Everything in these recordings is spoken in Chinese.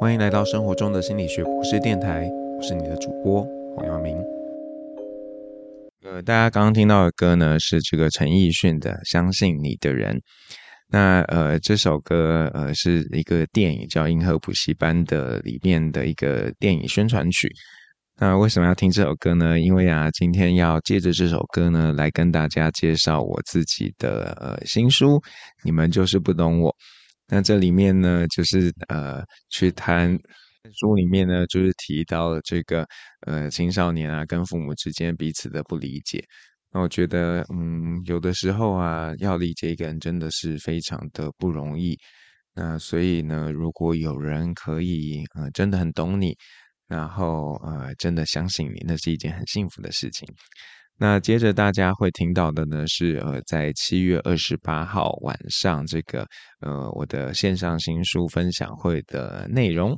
欢迎来到生活中的心理学博士电台，我是你的主播黄耀明。呃，大家刚刚听到的歌呢，是这个陈奕迅的《相信你的人》。那呃，这首歌呃是一个电影叫《银河补习班》的里面的一个电影宣传曲。那为什么要听这首歌呢？因为啊，今天要借着这首歌呢，来跟大家介绍我自己的呃新书。你们就是不懂我。那这里面呢，就是呃，去谈书里面呢，就是提到了这个呃青少年啊，跟父母之间彼此的不理解。那我觉得，嗯，有的时候啊，要理解一个人真的是非常的不容易。那所以呢，如果有人可以呃真的很懂你，然后呃真的相信你，那是一件很幸福的事情。那接着大家会听到的呢是呃，在七月二十八号晚上这个呃我的线上新书分享会的内容。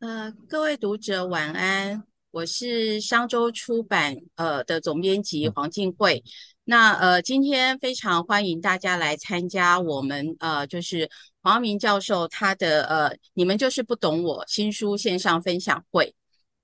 呃，各位读者晚安，我是商周出版呃的总编辑黄静慧。嗯、那呃今天非常欢迎大家来参加我们呃就是黄耀明教授他的呃你们就是不懂我新书线上分享会。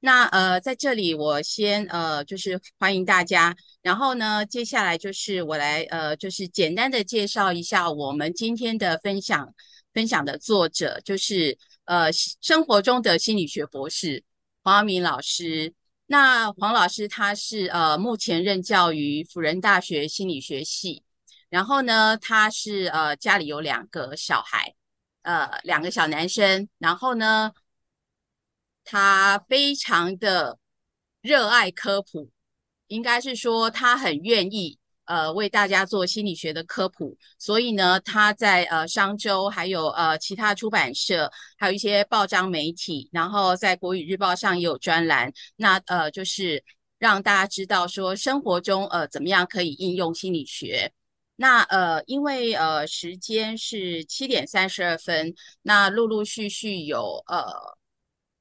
那呃，在这里我先呃，就是欢迎大家。然后呢，接下来就是我来呃，就是简单的介绍一下我们今天的分享分享的作者，就是呃，生活中的心理学博士黄耀明老师。那黄老师他是呃，目前任教于辅仁大学心理学系。然后呢，他是呃，家里有两个小孩，呃，两个小男生。然后呢，他非常的热爱科普，应该是说他很愿意呃为大家做心理学的科普，所以呢，他在呃商周还有呃其他出版社，还有一些报章媒体，然后在国语日报上也有专栏，那呃就是让大家知道说生活中呃怎么样可以应用心理学。那呃因为呃时间是七点三十二分，那陆陆续续有呃。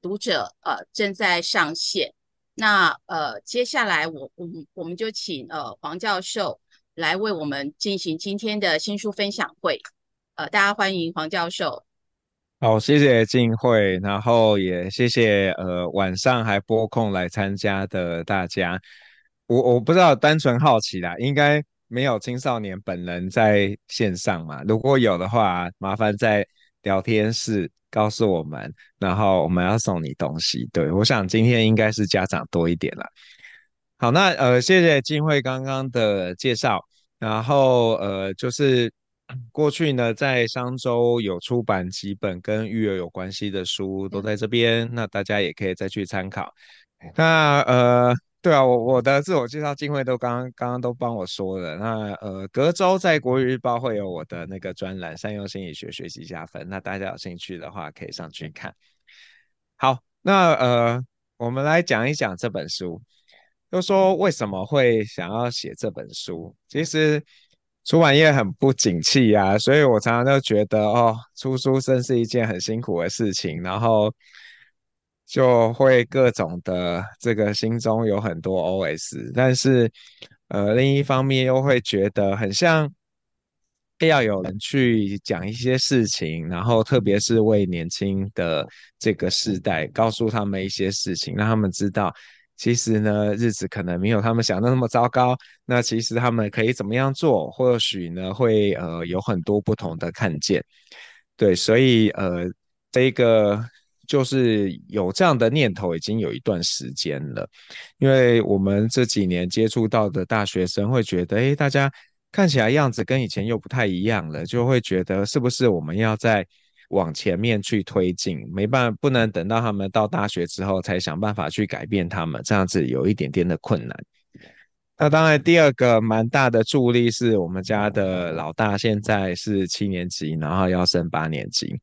读者呃正在上线，那呃接下来我我们我们就请呃黄教授来为我们进行今天的新书分享会，呃大家欢迎黄教授。好，谢谢静慧，然后也谢谢呃晚上还拨空来参加的大家。我我不知道，单纯好奇啦，应该没有青少年本人在线上嘛？如果有的话，麻烦在聊天室。告诉我们，然后我们要送你东西。对，我想今天应该是家长多一点了。好，那呃，谢谢金慧刚刚的介绍。然后呃，就是 过去呢，在商周有出版几本跟育儿有关系的书，都在这边。那大家也可以再去参考。那呃。对啊，我我的自我介绍，金慧都刚刚刚都帮我说了。那呃，隔周在国语日报会有我的那个专栏，善用心理学学习加分。那大家有兴趣的话，可以上去看。好，那呃，我们来讲一讲这本书。就说为什么会想要写这本书？其实出版业很不景气啊，所以我常常都觉得哦，出书真是一件很辛苦的事情。然后。就会各种的这个心中有很多 OS，但是呃另一方面又会觉得很像要有人去讲一些事情，然后特别是为年轻的这个世代告诉他们一些事情，让他们知道其实呢日子可能没有他们想的那么糟糕，那其实他们可以怎么样做，或许呢会呃有很多不同的看见，对，所以呃这个。就是有这样的念头，已经有一段时间了。因为我们这几年接触到的大学生会觉得，诶，大家看起来样子跟以前又不太一样了，就会觉得是不是我们要再往前面去推进？没办法，不能等到他们到大学之后才想办法去改变他们，这样子有一点点的困难。那当然，第二个蛮大的助力是我们家的老大现在是七年级，然后要升八年级。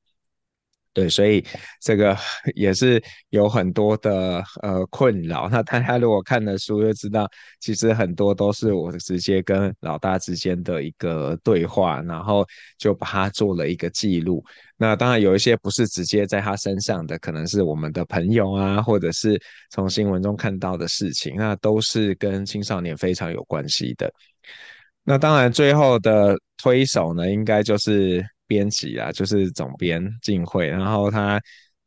对，所以这个 也是有很多的呃困扰。那大家如果看了书就知道，其实很多都是我直接跟老大之间的一个对话，然后就把它做了一个记录。那当然有一些不是直接在他身上的，可能是我们的朋友啊，或者是从新闻中看到的事情，那都是跟青少年非常有关系的。那当然最后的推手呢，应该就是。编辑啊，就是总编静慧，然后他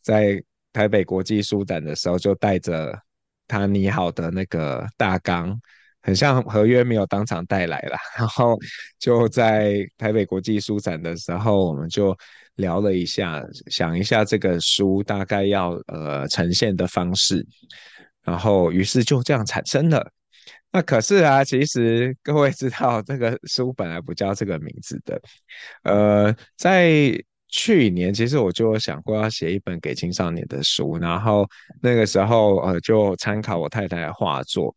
在台北国际书展的时候，就带着他拟好的那个大纲，很像合约没有当场带来啦，然后就在台北国际书展的时候，我们就聊了一下，想一下这个书大概要呃呈现的方式，然后于是就这样产生了。那可是啊，其实各位知道，这个书本来不叫这个名字的。呃，在去年，其实我就想过要写一本给青少年的书，然后那个时候呃，就参考我太太的画作。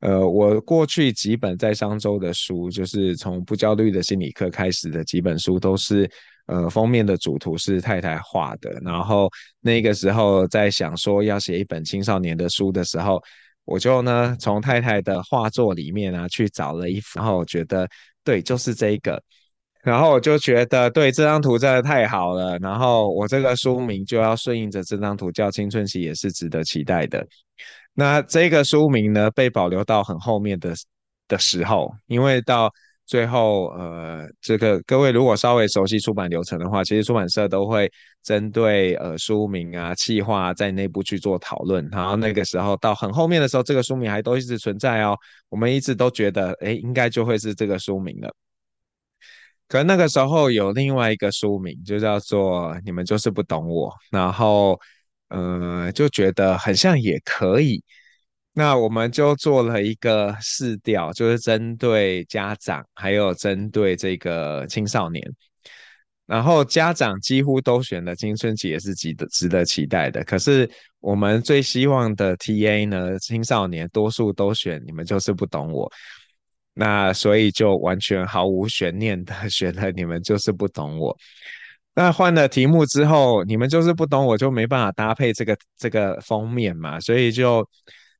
呃，我过去几本在商周的书，就是从不焦虑的心理课开始的几本书，都是呃封面的主图是太太画的。然后那个时候在想说要写一本青少年的书的时候。我就呢，从太太的画作里面啊去找了一幅，然后我觉得对，就是这一个，然后我就觉得对，这张图真的太好了，然后我这个书名就要顺应着这张图，叫《青春期也是值得期待的》。那这个书名呢，被保留到很后面的的时候，因为到。最后，呃，这个各位如果稍微熟悉出版流程的话，其实出版社都会针对呃书名啊、企划啊，在内部去做讨论。然后那个时候到很后面的时候，这个书名还都一直存在哦。我们一直都觉得，诶，应该就会是这个书名了。可那个时候有另外一个书名，就叫做《你们就是不懂我》，然后，呃，就觉得很像也可以。那我们就做了一个试调，就是针对家长，还有针对这个青少年，然后家长几乎都选了青春期也是值得值得期待的。可是我们最希望的 TA 呢，青少年多数都选你们就是不懂我，那所以就完全毫无悬念的 选了你们就是不懂我。那换了题目之后，你们就是不懂我就没办法搭配这个这个封面嘛，所以就。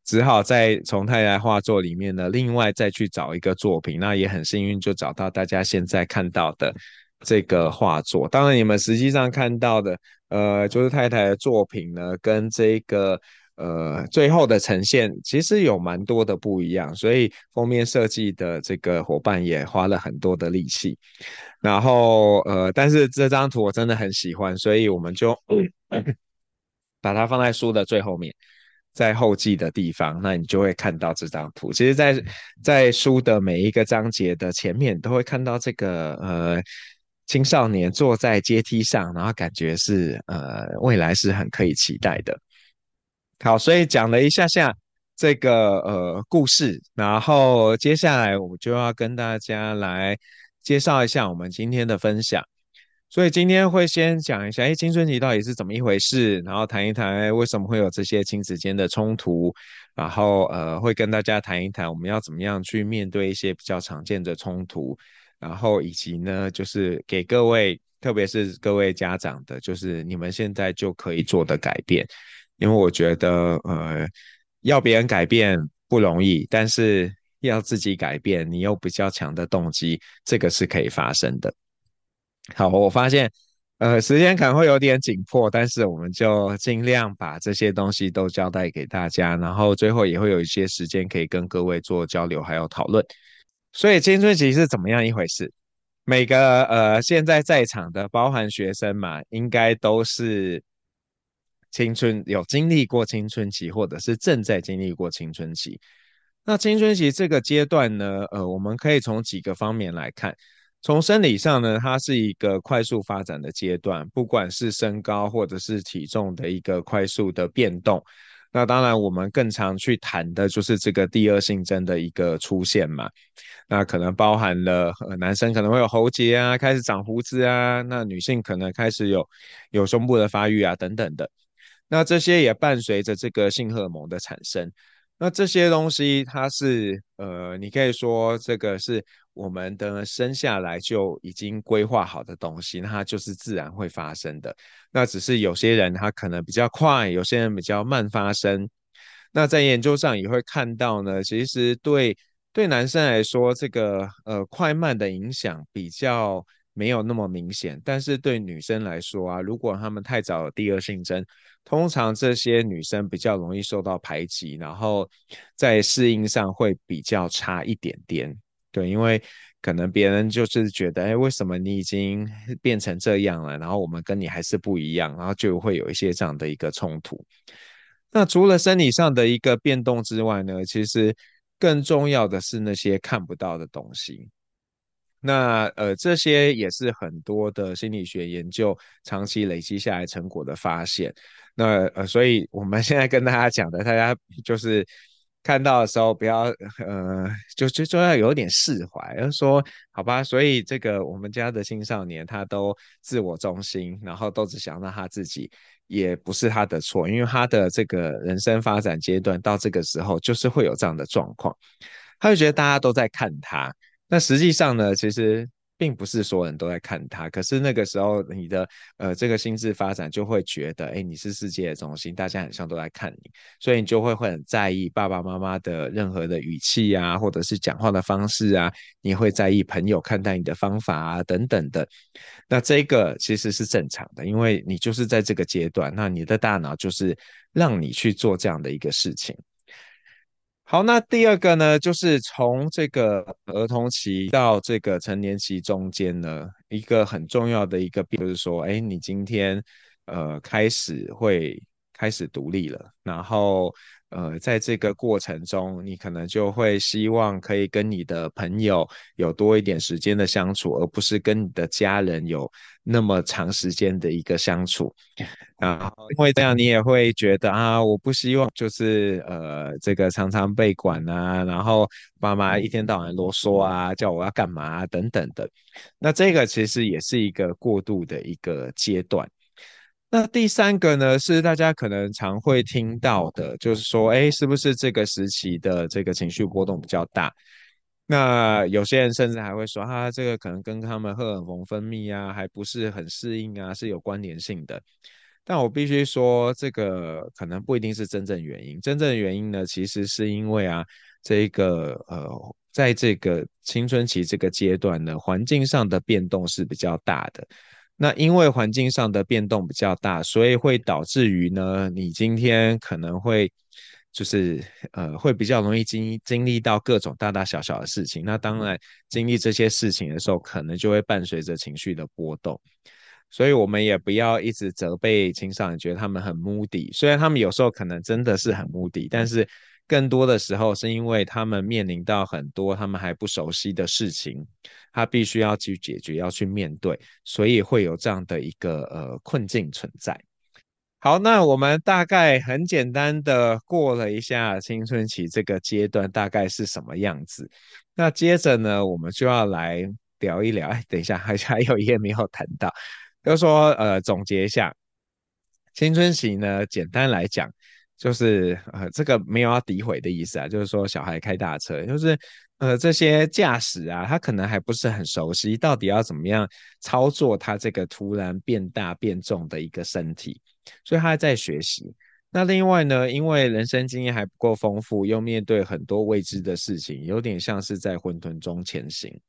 只好再从太太画作里面呢，另外再去找一个作品，那也很幸运就找到大家现在看到的这个画作。当然，你们实际上看到的，呃，就是太太的作品呢，跟这个呃最后的呈现，其实有蛮多的不一样。所以封面设计的这个伙伴也花了很多的力气。然后呃，但是这张图我真的很喜欢，所以我们就把它放在书的最后面。在后记的地方，那你就会看到这张图。其实在，在在书的每一个章节的前面，都会看到这个呃青少年坐在阶梯上，然后感觉是呃未来是很可以期待的。好，所以讲了一下下这个呃故事，然后接下来我就要跟大家来介绍一下我们今天的分享。所以今天会先讲一下，哎，青春期到底是怎么一回事，然后谈一谈为什么会有这些亲子间的冲突，然后呃，会跟大家谈一谈我们要怎么样去面对一些比较常见的冲突，然后以及呢，就是给各位，特别是各位家长的，就是你们现在就可以做的改变，因为我觉得呃，要别人改变不容易，但是要自己改变，你有比较强的动机，这个是可以发生的。好，我发现，呃，时间可能会有点紧迫，但是我们就尽量把这些东西都交代给大家，然后最后也会有一些时间可以跟各位做交流还有讨论。所以青春期是怎么样一回事？每个呃现在在场的，包含学生嘛，应该都是青春有经历过青春期，或者是正在经历过青春期。那青春期这个阶段呢，呃，我们可以从几个方面来看。从生理上呢，它是一个快速发展的阶段，不管是身高或者是体重的一个快速的变动。那当然，我们更常去谈的就是这个第二性征的一个出现嘛。那可能包含了，男生可能会有喉结啊，开始长胡子啊，那女性可能开始有有胸部的发育啊，等等的。那这些也伴随着这个性荷尔蒙的产生。那这些东西，它是呃，你可以说这个是我们的生下来就已经规划好的东西，那它就是自然会发生的。那只是有些人他可能比较快，有些人比较慢发生。那在研究上也会看到呢，其实对对男生来说，这个呃快慢的影响比较没有那么明显，但是对女生来说啊，如果他们太早有第二性征，通常这些女生比较容易受到排挤，然后在适应上会比较差一点点。对，因为可能别人就是觉得，哎，为什么你已经变成这样了，然后我们跟你还是不一样，然后就会有一些这样的一个冲突。那除了生理上的一个变动之外呢，其实更重要的是那些看不到的东西。那呃，这些也是很多的心理学研究长期累积下来成果的发现。那呃，所以我们现在跟大家讲的，大家就是。看到的时候，不要呃，就就就要有点释怀，就是说好吧。所以这个我们家的青少年，他都自我中心，然后都只想到他自己，也不是他的错，因为他的这个人生发展阶段到这个时候，就是会有这样的状况，他就觉得大家都在看他。那实际上呢，其实。并不是所有人都在看他，可是那个时候你的呃这个心智发展就会觉得，哎，你是世界的中心，大家很像都在看你，所以你就会会很在意爸爸妈妈的任何的语气啊，或者是讲话的方式啊，你会在意朋友看待你的方法啊等等的。那这个其实是正常的，因为你就是在这个阶段，那你的大脑就是让你去做这样的一个事情。好，那第二个呢，就是从这个儿童期到这个成年期中间呢，一个很重要的一个，就是说，哎，你今天呃开始会开始独立了，然后。呃，在这个过程中，你可能就会希望可以跟你的朋友有多一点时间的相处，而不是跟你的家人有那么长时间的一个相处。然后，因为这样，你也会觉得啊，我不希望就是呃，这个常常被管啊，然后爸妈一天到晚啰嗦啊，叫我要干嘛啊，等等的。那这个其实也是一个过渡的一个阶段。那第三个呢，是大家可能常会听到的，就是说，哎，是不是这个时期的这个情绪波动比较大？那有些人甚至还会说，啊，这个可能跟他们荷尔蒙分泌啊，还不是很适应啊，是有关联性的。但我必须说，这个可能不一定是真正原因。真正原因呢，其实是因为啊，这个呃，在这个青春期这个阶段呢，环境上的变动是比较大的。那因为环境上的变动比较大，所以会导致于呢，你今天可能会就是呃，会比较容易经经历到各种大大小小的事情。那当然，经历这些事情的时候，可能就会伴随着情绪的波动。所以我们也不要一直责备青少年，觉得他们很 moody。虽然他们有时候可能真的是很目的但是。更多的时候是因为他们面临到很多他们还不熟悉的事情，他必须要去解决，要去面对，所以会有这样的一个呃困境存在。好，那我们大概很简单的过了一下青春期这个阶段大概是什么样子。那接着呢，我们就要来聊一聊。哎，等一下，还还有一页没有谈到，就说呃总结一下青春期呢，简单来讲。就是呃，这个没有要诋毁的意思啊，就是说小孩开大车，就是呃这些驾驶啊，他可能还不是很熟悉，到底要怎么样操作他这个突然变大变重的一个身体，所以他还在学习。那另外呢，因为人生经验还不够丰富，又面对很多未知的事情，有点像是在混沌中前行。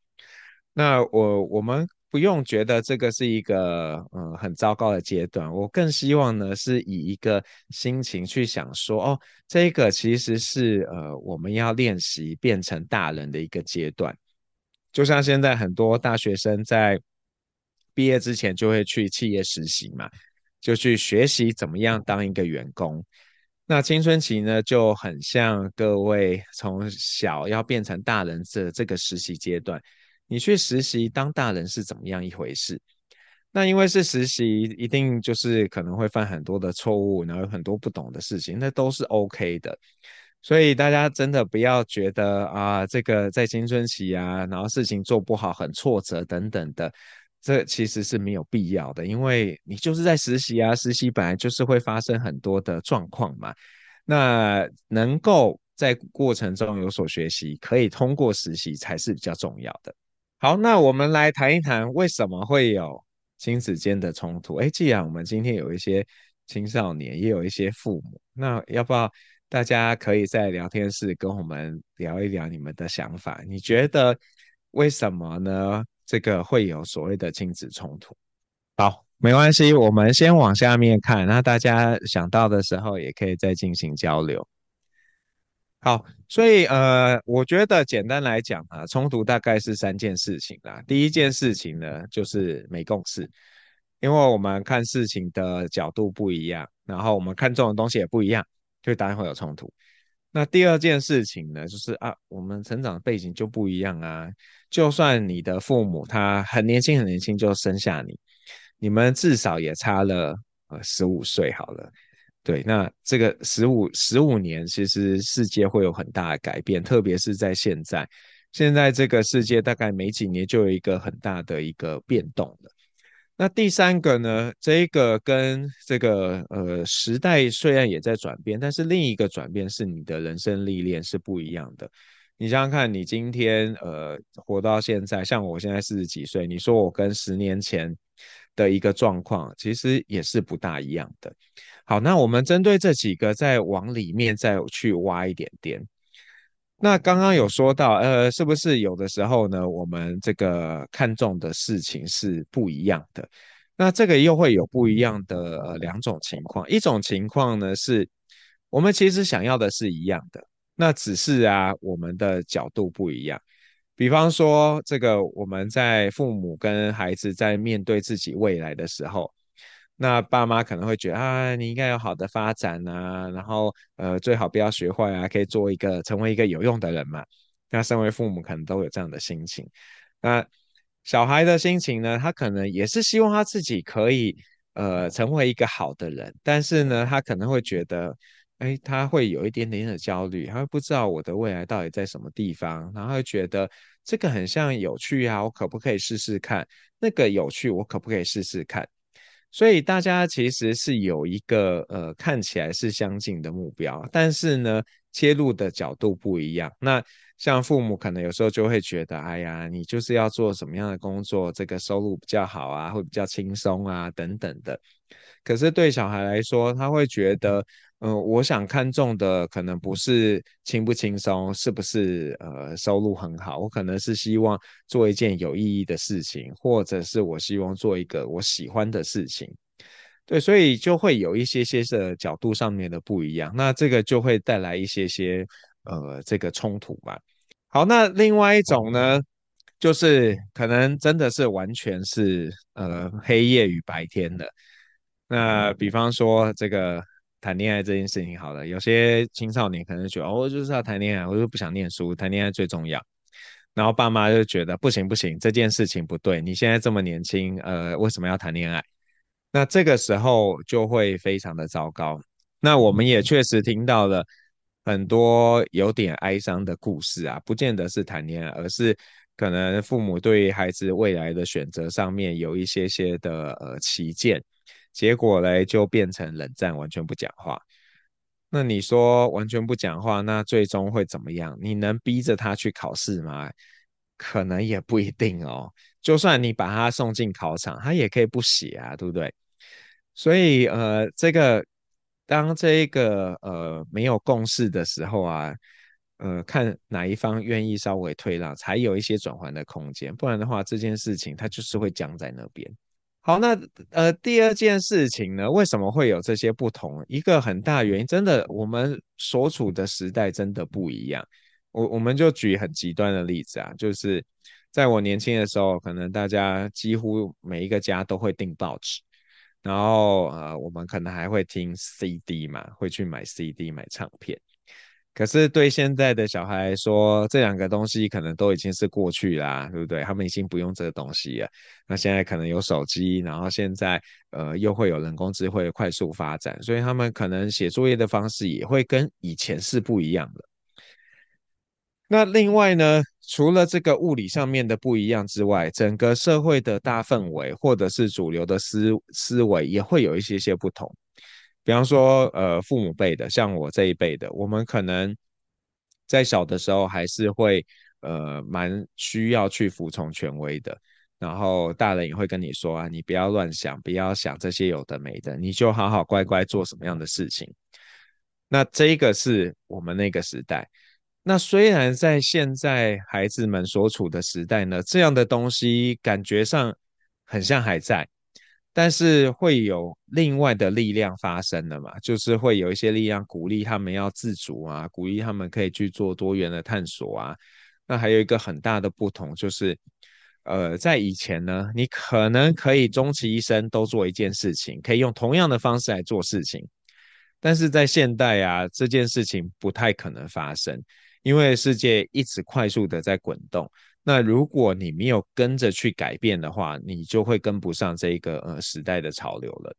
那我我们。不用觉得这个是一个呃很糟糕的阶段，我更希望呢是以一个心情去想说，哦，这个其实是呃我们要练习变成大人的一个阶段。就像现在很多大学生在毕业之前就会去企业实习嘛，就去学习怎么样当一个员工。那青春期呢就很像各位从小要变成大人这这个实习阶段。你去实习当大人是怎么样一回事？那因为是实习，一定就是可能会犯很多的错误，然后有很多不懂的事情，那都是 OK 的。所以大家真的不要觉得啊，这个在青春期啊，然后事情做不好很挫折等等的，这其实是没有必要的，因为你就是在实习啊，实习本来就是会发生很多的状况嘛。那能够在过程中有所学习，可以通过实习才是比较重要的。好，那我们来谈一谈为什么会有亲子间的冲突。诶，既然我们今天有一些青少年，也有一些父母，那要不要大家可以在聊天室跟我们聊一聊你们的想法？你觉得为什么呢？这个会有所谓的亲子冲突？好，没关系，我们先往下面看。那大家想到的时候，也可以再进行交流。好，所以呃，我觉得简单来讲啊，冲突大概是三件事情啦。第一件事情呢，就是没共识，因为我们看事情的角度不一样，然后我们看重的东西也不一样，就当然会有冲突。那第二件事情呢，就是啊，我们成长背景就不一样啊。就算你的父母他很年轻很年轻就生下你，你们至少也差了呃十五岁好了。对，那这个十五十五年，其实世界会有很大的改变，特别是在现在，现在这个世界大概每几年就有一个很大的一个变动了。那第三个呢，这一个跟这个呃时代虽然也在转变，但是另一个转变是你的人生历练是不一样的。你想想看，你今天呃活到现在，像我现在四十几岁，你说我跟十年前的一个状况，其实也是不大一样的。好，那我们针对这几个再往里面再去挖一点点。那刚刚有说到，呃，是不是有的时候呢，我们这个看重的事情是不一样的？那这个又会有不一样的，呃，两种情况。一种情况呢，是我们其实想要的是一样的，那只是啊，我们的角度不一样。比方说，这个我们在父母跟孩子在面对自己未来的时候。那爸妈可能会觉得啊，你应该有好的发展啊，然后呃，最好不要学坏啊，可以做一个成为一个有用的人嘛。那身为父母可能都有这样的心情。那小孩的心情呢，他可能也是希望他自己可以呃成为一个好的人，但是呢，他可能会觉得，哎，他会有一点点的焦虑，他会不知道我的未来到底在什么地方，然后会觉得这个很像有趣啊，我可不可以试试看？那个有趣，我可不可以试试看？所以大家其实是有一个呃看起来是相近的目标，但是呢，切入的角度不一样。那像父母可能有时候就会觉得，哎呀，你就是要做什么样的工作，这个收入比较好啊，会比较轻松啊，等等的。可是对小孩来说，他会觉得。嗯、我想看重的可能不是轻不轻松，是不是呃收入很好，我可能是希望做一件有意义的事情，或者是我希望做一个我喜欢的事情。对，所以就会有一些些的角度上面的不一样，那这个就会带来一些些呃这个冲突吧。好，那另外一种呢，就是可能真的是完全是呃黑夜与白天的。那比方说这个。谈恋爱这件事情好了，有些青少年可能觉得，哦，我就是要谈恋爱，我就不想念书，谈恋爱最重要。然后爸妈就觉得不行不行，这件事情不对，你现在这么年轻，呃，为什么要谈恋爱？那这个时候就会非常的糟糕。那我们也确实听到了很多有点哀伤的故事啊，不见得是谈恋爱，而是可能父母对孩子未来的选择上面有一些些的呃歧见。结果嘞，就变成冷战，完全不讲话。那你说完全不讲话，那最终会怎么样？你能逼着他去考试吗？可能也不一定哦。就算你把他送进考场，他也可以不写啊，对不对？所以呃，这个当这个呃没有共识的时候啊，呃，看哪一方愿意稍微退让，才有一些转换的空间。不然的话，这件事情它就是会僵在那边。好，那呃，第二件事情呢，为什么会有这些不同？一个很大原因，真的，我们所处的时代真的不一样。我我们就举很极端的例子啊，就是在我年轻的时候，可能大家几乎每一个家都会订报纸，然后呃，我们可能还会听 CD 嘛，会去买 CD 买唱片。可是对现在的小孩来说，这两个东西可能都已经是过去啦，对不对？他们已经不用这个东西了。那现在可能有手机，然后现在呃又会有人工智慧快速发展，所以他们可能写作业的方式也会跟以前是不一样的。那另外呢，除了这个物理上面的不一样之外，整个社会的大氛围或者是主流的思思维也会有一些些不同。比方说，呃，父母辈的，像我这一辈的，我们可能在小的时候还是会，呃，蛮需要去服从权威的。然后大人也会跟你说啊，你不要乱想，不要想这些有的没的，你就好好乖乖做什么样的事情。那这个是我们那个时代。那虽然在现在孩子们所处的时代呢，这样的东西感觉上很像还在。但是会有另外的力量发生的嘛，就是会有一些力量鼓励他们要自主啊，鼓励他们可以去做多元的探索啊。那还有一个很大的不同就是，呃，在以前呢，你可能可以终其一生都做一件事情，可以用同样的方式来做事情，但是在现代啊，这件事情不太可能发生，因为世界一直快速的在滚动。那如果你没有跟着去改变的话，你就会跟不上这个呃时代的潮流了。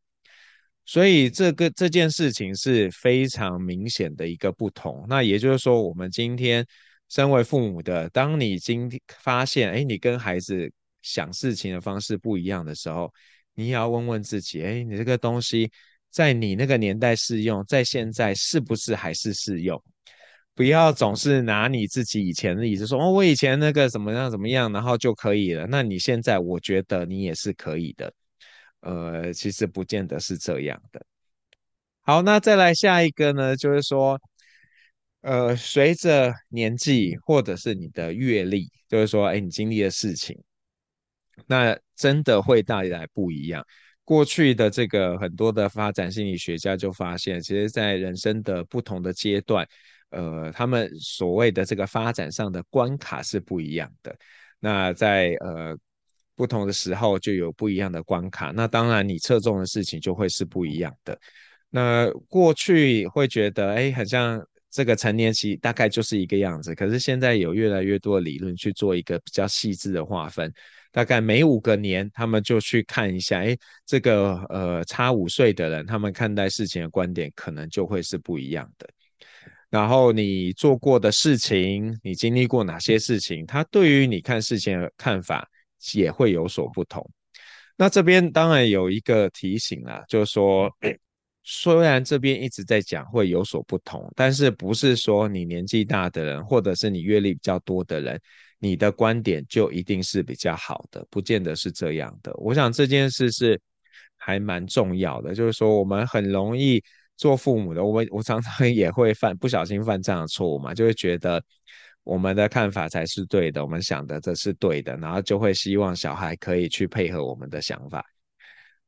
所以这个这件事情是非常明显的一个不同。那也就是说，我们今天身为父母的，当你今天发现，哎，你跟孩子想事情的方式不一样的时候，你也要问问自己，哎，你这个东西在你那个年代适用，在现在是不是还是适用？不要总是拿你自己以前的例子说哦，我以前那个怎么样怎么样，然后就可以了。那你现在，我觉得你也是可以的。呃，其实不见得是这样的。好，那再来下一个呢，就是说，呃，随着年纪或者是你的阅历，就是说，哎，你经历的事情，那真的会带来不一样。过去的这个很多的发展心理学家就发现，其实，在人生的不同的阶段。呃，他们所谓的这个发展上的关卡是不一样的。那在呃不同的时候就有不一样的关卡。那当然，你侧重的事情就会是不一样的。那过去会觉得，哎，很像这个成年期大概就是一个样子。可是现在有越来越多的理论去做一个比较细致的划分。大概每五个年，他们就去看一下，哎，这个呃差五岁的人，他们看待事情的观点可能就会是不一样的。然后你做过的事情，你经历过哪些事情，它对于你看事情的看法也会有所不同。那这边当然有一个提醒啦，就是说，虽然这边一直在讲会有所不同，但是不是说你年纪大的人，或者是你阅历比较多的人，你的观点就一定是比较好的，不见得是这样的。我想这件事是还蛮重要的，就是说我们很容易。做父母的，我们我常常 也会犯不小心犯这样的错误嘛，就会觉得我们的看法才是对的，我们想的这是对的，然后就会希望小孩可以去配合我们的想法。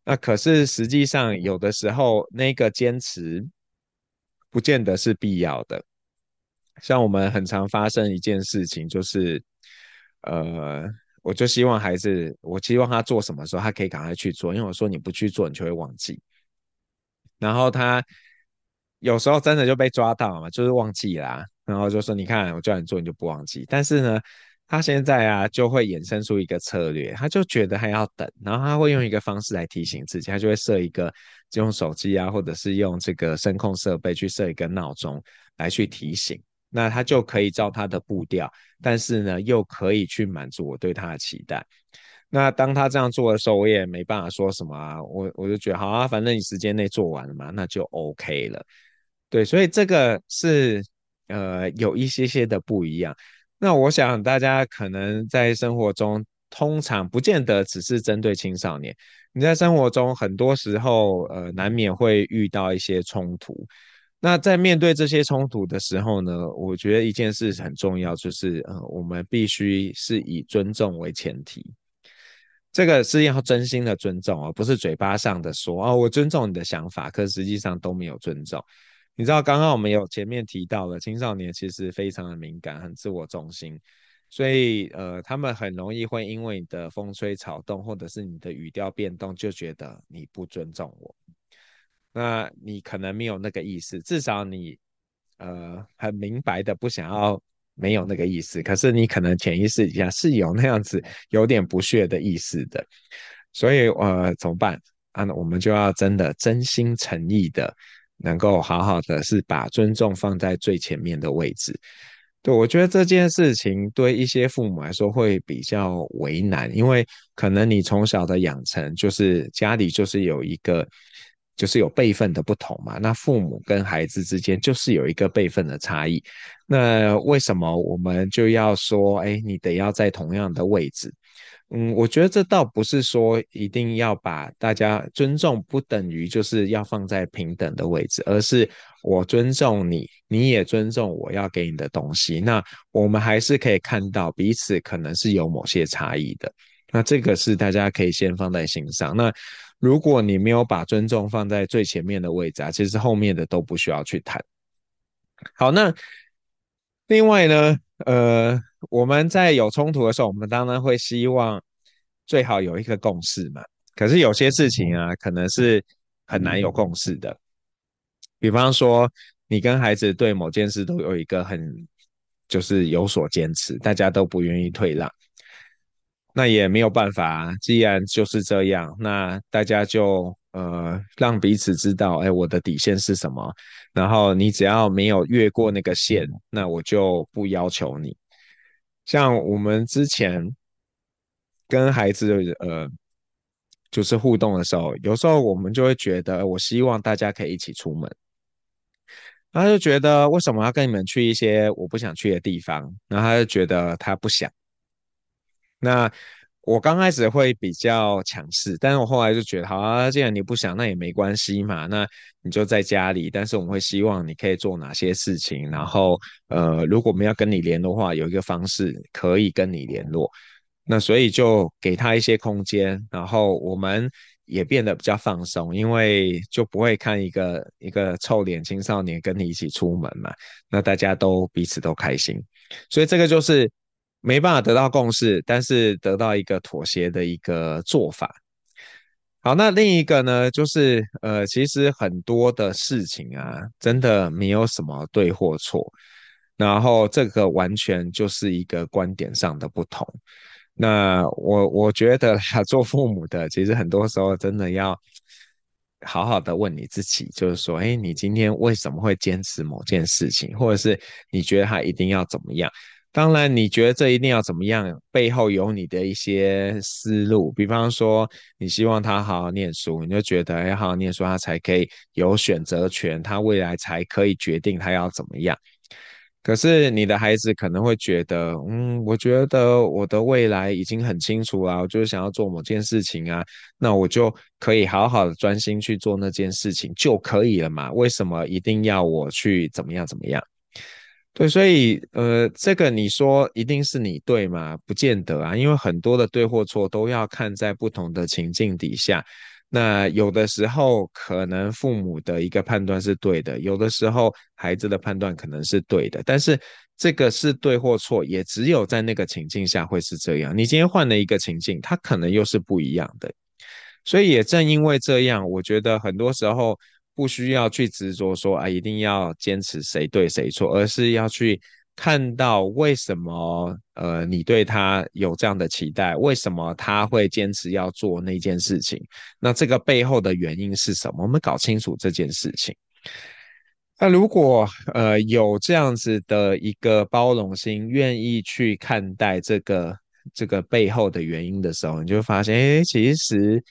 那可是实际上有的时候那个坚持不见得是必要的。像我们很常发生一件事情，就是呃，我就希望孩子，我希望他做什么时候他可以赶快去做，因为我说你不去做，你就会忘记。然后他有时候真的就被抓到嘛，就是忘记啦、然后就说：“你看，我叫你做，你就不忘记。”但是呢，他现在啊，就会衍生出一个策略，他就觉得他要等，然后他会用一个方式来提醒自己，他就会设一个，就用手机啊，或者是用这个声控设备去设一个闹钟来去提醒。那他就可以照他的步调，但是呢，又可以去满足我对他的期待。那当他这样做的时候，我也没办法说什么啊，我我就觉得好啊，反正你时间内做完了嘛，那就 OK 了。对，所以这个是呃有一些些的不一样。那我想大家可能在生活中，通常不见得只是针对青少年，你在生活中很多时候呃难免会遇到一些冲突。那在面对这些冲突的时候呢，我觉得一件事很重要，就是呃我们必须是以尊重为前提。这个是要真心的尊重而不是嘴巴上的说哦，我尊重你的想法，可实际上都没有尊重。你知道，刚刚我们有前面提到了青少年其实非常的敏感，很自我中心，所以呃，他们很容易会因为你的风吹草动或者是你的语调变动，就觉得你不尊重我。那你可能没有那个意思，至少你呃很明白的不想要。没有那个意思，可是你可能潜意识底下是有那样子有点不屑的意思的，所以呃怎么办啊？我们就要真的真心诚意的，能够好好的是把尊重放在最前面的位置。对，我觉得这件事情对一些父母来说会比较为难，因为可能你从小的养成就是家里就是有一个。就是有辈分的不同嘛，那父母跟孩子之间就是有一个辈分的差异。那为什么我们就要说，哎，你得要在同样的位置？嗯，我觉得这倒不是说一定要把大家尊重不等于就是要放在平等的位置，而是我尊重你，你也尊重我要给你的东西。那我们还是可以看到彼此可能是有某些差异的。那这个是大家可以先放在心上。那如果你没有把尊重放在最前面的位置啊，其实后面的都不需要去谈。好，那另外呢，呃，我们在有冲突的时候，我们当然会希望最好有一个共识嘛。可是有些事情啊，可能是很难有共识的。比方说，你跟孩子对某件事都有一个很，就是有所坚持，大家都不愿意退让。那也没有办法，既然就是这样，那大家就呃让彼此知道，哎，我的底线是什么。然后你只要没有越过那个线，那我就不要求你。像我们之前跟孩子呃就是互动的时候，有时候我们就会觉得，我希望大家可以一起出门，他就觉得为什么要跟你们去一些我不想去的地方？然后他就觉得他不想。那我刚开始会比较强势，但是我后来就觉得，好啊，既然你不想，那也没关系嘛，那你就在家里。但是我们会希望你可以做哪些事情，然后呃，如果我们要跟你联络的话，有一个方式可以跟你联络。那所以就给他一些空间，然后我们也变得比较放松，因为就不会看一个一个臭脸青少年跟你一起出门嘛，那大家都彼此都开心，所以这个就是。没办法得到共识，但是得到一个妥协的一个做法。好，那另一个呢，就是呃，其实很多的事情啊，真的没有什么对或错，然后这个完全就是一个观点上的不同。那我我觉得做父母的，其实很多时候真的要好好的问你自己，就是说，哎，你今天为什么会坚持某件事情，或者是你觉得他一定要怎么样？当然，你觉得这一定要怎么样？背后有你的一些思路，比方说，你希望他好好念书，你就觉得，哎，好好念书，他才可以有选择权，他未来才可以决定他要怎么样。可是你的孩子可能会觉得，嗯，我觉得我的未来已经很清楚了，我就是想要做某件事情啊，那我就可以好好的专心去做那件事情就可以了嘛？为什么一定要我去怎么样怎么样？对，所以呃，这个你说一定是你对吗？不见得啊，因为很多的对或错都要看在不同的情境底下。那有的时候可能父母的一个判断是对的，有的时候孩子的判断可能是对的。但是这个是对或错，也只有在那个情境下会是这样。你今天换了一个情境，它可能又是不一样的。所以也正因为这样，我觉得很多时候。不需要去执着说啊，一定要坚持谁对谁错，而是要去看到为什么呃你对他有这样的期待，为什么他会坚持要做那件事情？那这个背后的原因是什么？我们搞清楚这件事情。那如果呃有这样子的一个包容心，愿意去看待这个这个背后的原因的时候，你就会发现，哎，其实。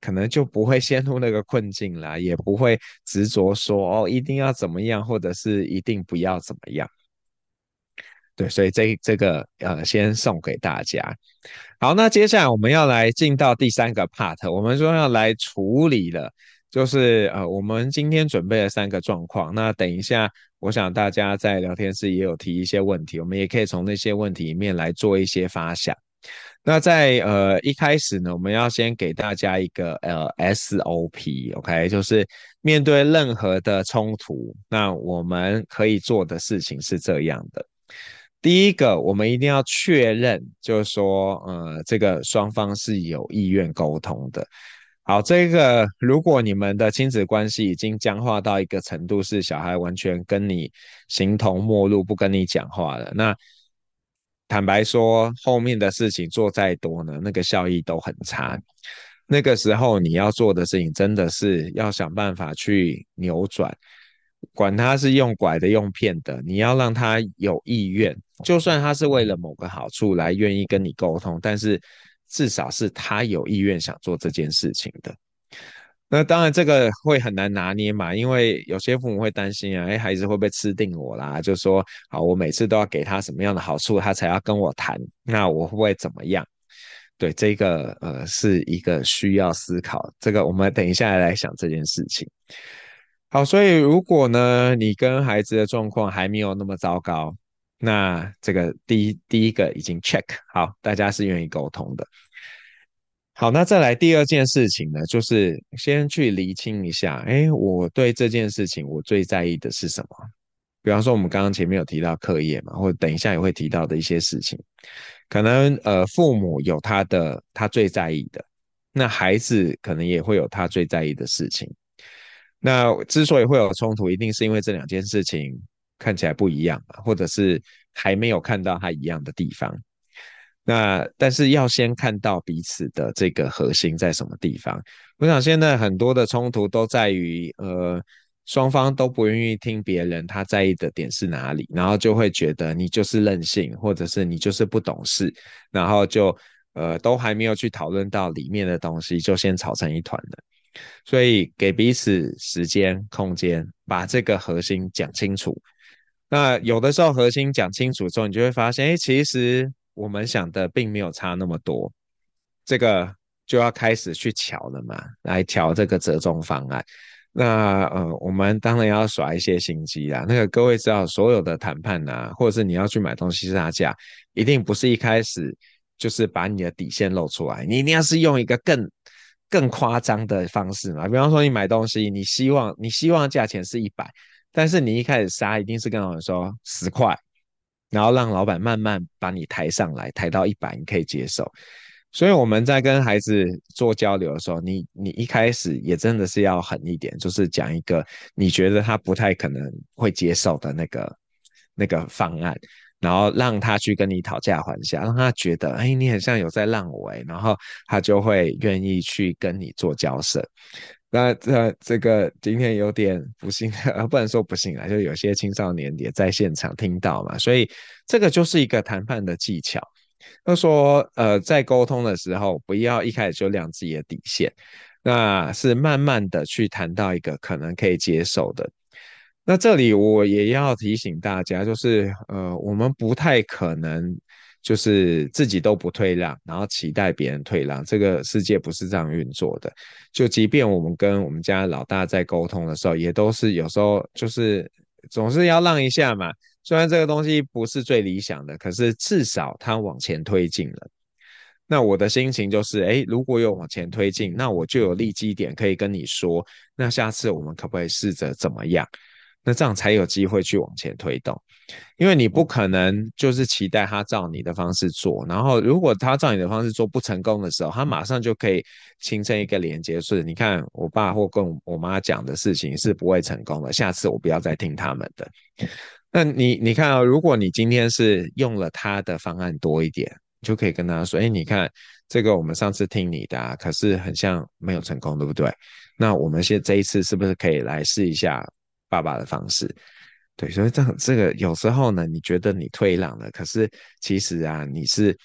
可能就不会陷入那个困境了，也不会执着说哦，一定要怎么样，或者是一定不要怎么样。对，所以这这个呃，先送给大家。好，那接下来我们要来进到第三个 part，我们说要来处理的，就是呃，我们今天准备了三个状况。那等一下，我想大家在聊天室也有提一些问题，我们也可以从那些问题里面来做一些发想。那在呃一开始呢，我们要先给大家一个呃 SOP，OK，就是面对任何的冲突，那我们可以做的事情是这样的。第一个，我们一定要确认，就是说，呃，这个双方是有意愿沟通的。好，这个如果你们的亲子关系已经僵化到一个程度，是小孩完全跟你形同陌路，不跟你讲话了，那。坦白说，后面的事情做再多呢，那个效益都很差。那个时候你要做的事情，真的是要想办法去扭转，管他是用拐的、用骗的，你要让他有意愿。就算他是为了某个好处来愿意跟你沟通，但是至少是他有意愿想做这件事情的。那当然，这个会很难拿捏嘛，因为有些父母会担心啊，哎，孩子会不会吃定我啦？就说，好，我每次都要给他什么样的好处，他才要跟我谈，那我会不会怎么样？对，这个呃，是一个需要思考，这个我们等一下来想这件事情。好，所以如果呢，你跟孩子的状况还没有那么糟糕，那这个第一第一个已经 check 好，大家是愿意沟通的。好，那再来第二件事情呢，就是先去厘清一下，哎，我对这件事情我最在意的是什么？比方说，我们刚刚前面有提到课业嘛，或者等一下也会提到的一些事情，可能呃父母有他的他最在意的，那孩子可能也会有他最在意的事情。那之所以会有冲突，一定是因为这两件事情看起来不一样嘛，或者是还没有看到他一样的地方。那但是要先看到彼此的这个核心在什么地方。我想现在很多的冲突都在于，呃，双方都不愿意听别人他在意的点是哪里，然后就会觉得你就是任性，或者是你就是不懂事，然后就呃都还没有去讨论到里面的东西，就先吵成一团了。所以给彼此时间空间，把这个核心讲清楚。那有的时候核心讲清楚之后，你就会发现，哎，其实。我们想的并没有差那么多，这个就要开始去乔了嘛，来调这个折中方案。那呃，我们当然要耍一些心机啦。那个各位知道，所有的谈判啊，或者是你要去买东西杀价，一定不是一开始就是把你的底线露出来，你一定要是用一个更更夸张的方式嘛。比方说，你买东西，你希望你希望价钱是一百，但是你一开始杀一定是跟老板说十块。然后让老板慢慢把你抬上来，抬到一百，你可以接受。所以我们在跟孩子做交流的时候，你你一开始也真的是要狠一点，就是讲一个你觉得他不太可能会接受的那个那个方案，然后让他去跟你讨价还价，让他觉得哎，你很像有在让我哎，然后他就会愿意去跟你做交涉。那这这个今天有点不幸，呃，不能说不幸啊，就有些青少年也在现场听到嘛，所以这个就是一个谈判的技巧。他说，呃，在沟通的时候，不要一开始就亮自己的底线，那是慢慢的去谈到一个可能可以接受的。那这里我也要提醒大家，就是呃，我们不太可能。就是自己都不退让，然后期待别人退让，这个世界不是这样运作的。就即便我们跟我们家老大在沟通的时候，也都是有时候就是总是要让一下嘛。虽然这个东西不是最理想的，可是至少他往前推进了。那我的心情就是，诶，如果有往前推进，那我就有利基点可以跟你说。那下次我们可不可以试着怎么样？那这样才有机会去往前推动，因为你不可能就是期待他照你的方式做，然后如果他照你的方式做不成功的时候，他马上就可以形成一个连接，是你看我爸或跟我妈讲的事情是不会成功的，下次我不要再听他们的。那你你看啊，如果你今天是用了他的方案多一点，你就可以跟他说，哎，你看这个我们上次听你的啊，可是很像没有成功，对不对？那我们现这一次是不是可以来试一下？爸爸的方式，对，所以这这个有时候呢，你觉得你退让了，可是其实啊，你是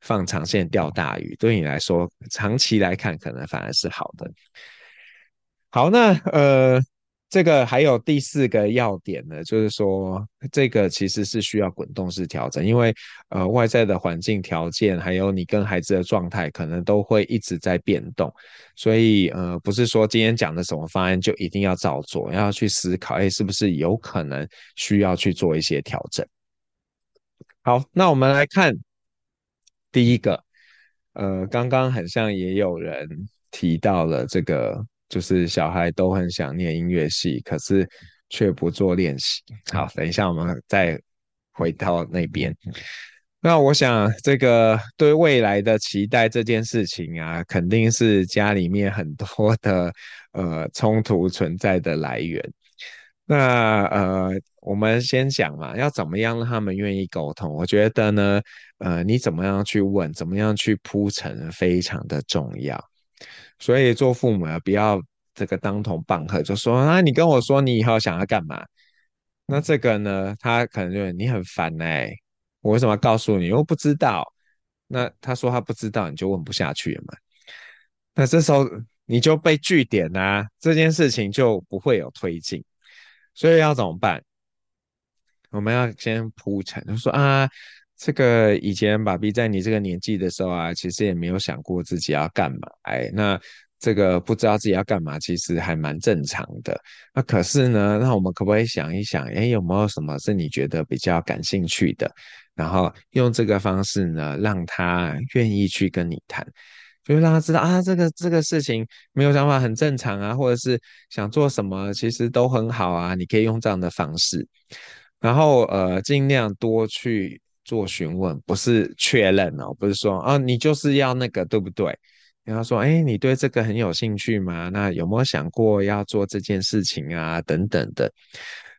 放长线钓大鱼，对你来说，长期来看可能反而是好的。好，那呃。这个还有第四个要点呢，就是说这个其实是需要滚动式调整，因为呃外在的环境条件，还有你跟孩子的状态，可能都会一直在变动，所以呃不是说今天讲的什么方案就一定要照做，要去思考，哎，是不是有可能需要去做一些调整？好，那我们来看第一个，呃，刚刚很像也有人提到了这个。就是小孩都很想念音乐系，可是却不做练习。好，等一下我们再回到那边。那我想，这个对未来的期待这件事情啊，肯定是家里面很多的呃冲突存在的来源。那呃，我们先讲嘛，要怎么样让他们愿意沟通？我觉得呢，呃，你怎么样去问，怎么样去铺陈，非常的重要。所以做父母啊，不要这个当头棒喝，就说啊，你跟我说你以后想要干嘛？那这个呢，他可能就你很烦哎、欸，我为什么要告诉你？又不知道。那他说他不知道，你就问不下去了嘛。那这时候你就被据点啊，这件事情就不会有推进。所以要怎么办？我们要先铺陈，就说啊。这个以前爸比在你这个年纪的时候啊，其实也没有想过自己要干嘛，哎，那这个不知道自己要干嘛，其实还蛮正常的。那可是呢，那我们可不可以想一想，哎，有没有什么是你觉得比较感兴趣的？然后用这个方式呢，让他愿意去跟你谈。就让他知道啊，这个这个事情没有想法很正常啊，或者是想做什么其实都很好啊，你可以用这样的方式，然后呃尽量多去做询问，不是确认哦，不是说啊你就是要那个对不对？然后说哎你对这个很有兴趣吗？那有没有想过要做这件事情啊？等等的。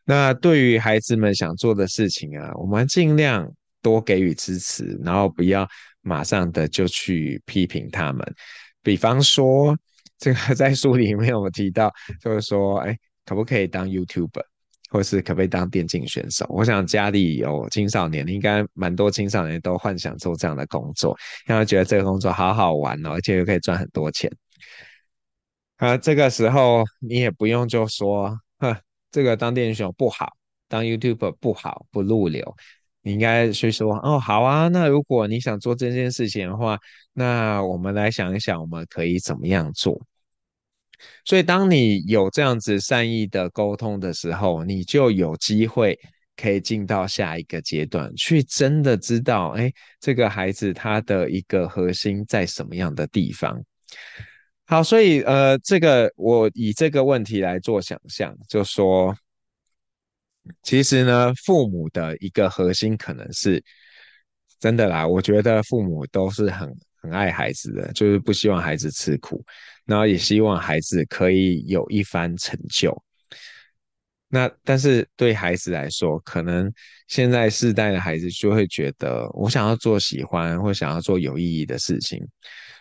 那对于孩子们想做的事情啊，我们尽量多给予支持，然后不要马上的就去批评他们。比方说，这个 在书里面有提到，就是说，哎，可不可以当 YouTuber，或是可不可以当电竞选手？我想家里有青少年，应该蛮多青少年都幻想做这样的工作，因为觉得这个工作好好玩哦，而且又可以赚很多钱。啊，这个时候你也不用就说，哼。这个当电竞选手不好，当 YouTuber 不好，不入流。你应该去说哦，好啊。那如果你想做这件事情的话，那我们来想一想，我们可以怎么样做？所以，当你有这样子善意的沟通的时候，你就有机会可以进到下一个阶段，去真的知道，哎，这个孩子他的一个核心在什么样的地方。好，所以呃，这个我以这个问题来做想象，就说，其实呢，父母的一个核心可能是真的啦。我觉得父母都是很很爱孩子的，就是不希望孩子吃苦，然后也希望孩子可以有一番成就。那但是对孩子来说，可能现在世代的孩子就会觉得，我想要做喜欢或想要做有意义的事情。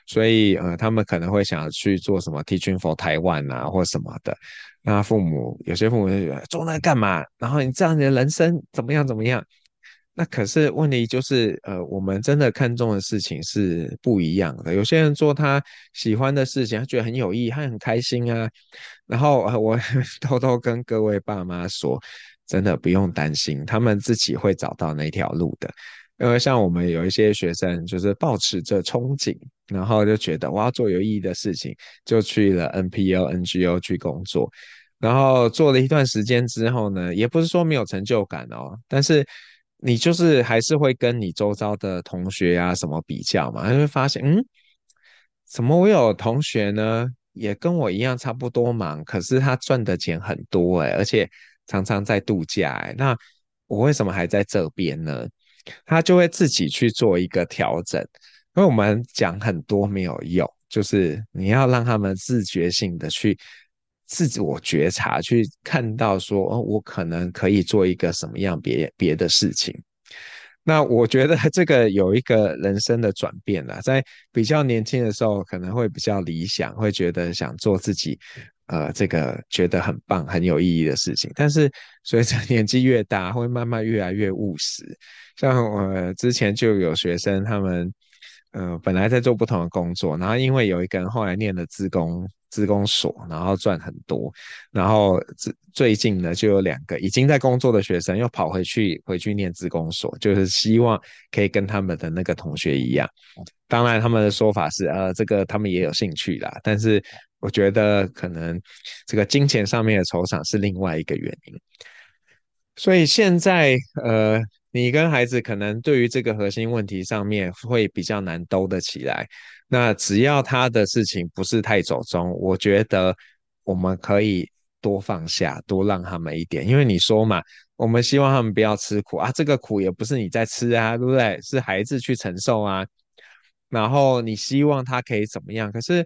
所以，呃，他们可能会想要去做什么 Teaching for Taiwan 啊，或什么的。那父母有些父母就觉得做那干嘛？然后你这样你的人生怎么样怎么样？那可是问题就是，呃，我们真的看重的事情是不一样的。有些人做他喜欢的事情，他觉得很有意义，他很开心啊。然后，呃，我 偷偷跟各位爸妈说，真的不用担心，他们自己会找到那条路的。因为像我们有一些学生，就是抱持着憧憬，然后就觉得我要做有意义的事情，就去了 NPO、NGO 去工作，然后做了一段时间之后呢，也不是说没有成就感哦，但是你就是还是会跟你周遭的同学啊什么比较嘛，就会发现，嗯，怎么我有同学呢，也跟我一样差不多忙，可是他赚的钱很多诶，而且常常在度假诶，那我为什么还在这边呢？他就会自己去做一个调整，因为我们讲很多没有用，就是你要让他们自觉性的去自我觉察，去看到说，哦，我可能可以做一个什么样别别的事情。那我觉得这个有一个人生的转变了，在比较年轻的时候可能会比较理想，会觉得想做自己。呃，这个觉得很棒、很有意义的事情，但是随着 年纪越大，会慢慢越来越务实。像我、之前就有学生，他们呃本来在做不同的工作，然后因为有一个人后来念了自工资工所，然后赚很多，然后最最近呢就有两个已经在工作的学生又跑回去回去念资工所，就是希望可以跟他们的那个同学一样。当然他们的说法是，呃，这个他们也有兴趣啦，但是。我觉得可能这个金钱上面的酬赏是另外一个原因，所以现在呃，你跟孩子可能对于这个核心问题上面会比较难兜得起来。那只要他的事情不是太走中，我觉得我们可以多放下，多让他们一点。因为你说嘛，我们希望他们不要吃苦啊，这个苦也不是你在吃啊，对不对？是孩子去承受啊。然后你希望他可以怎么样？可是。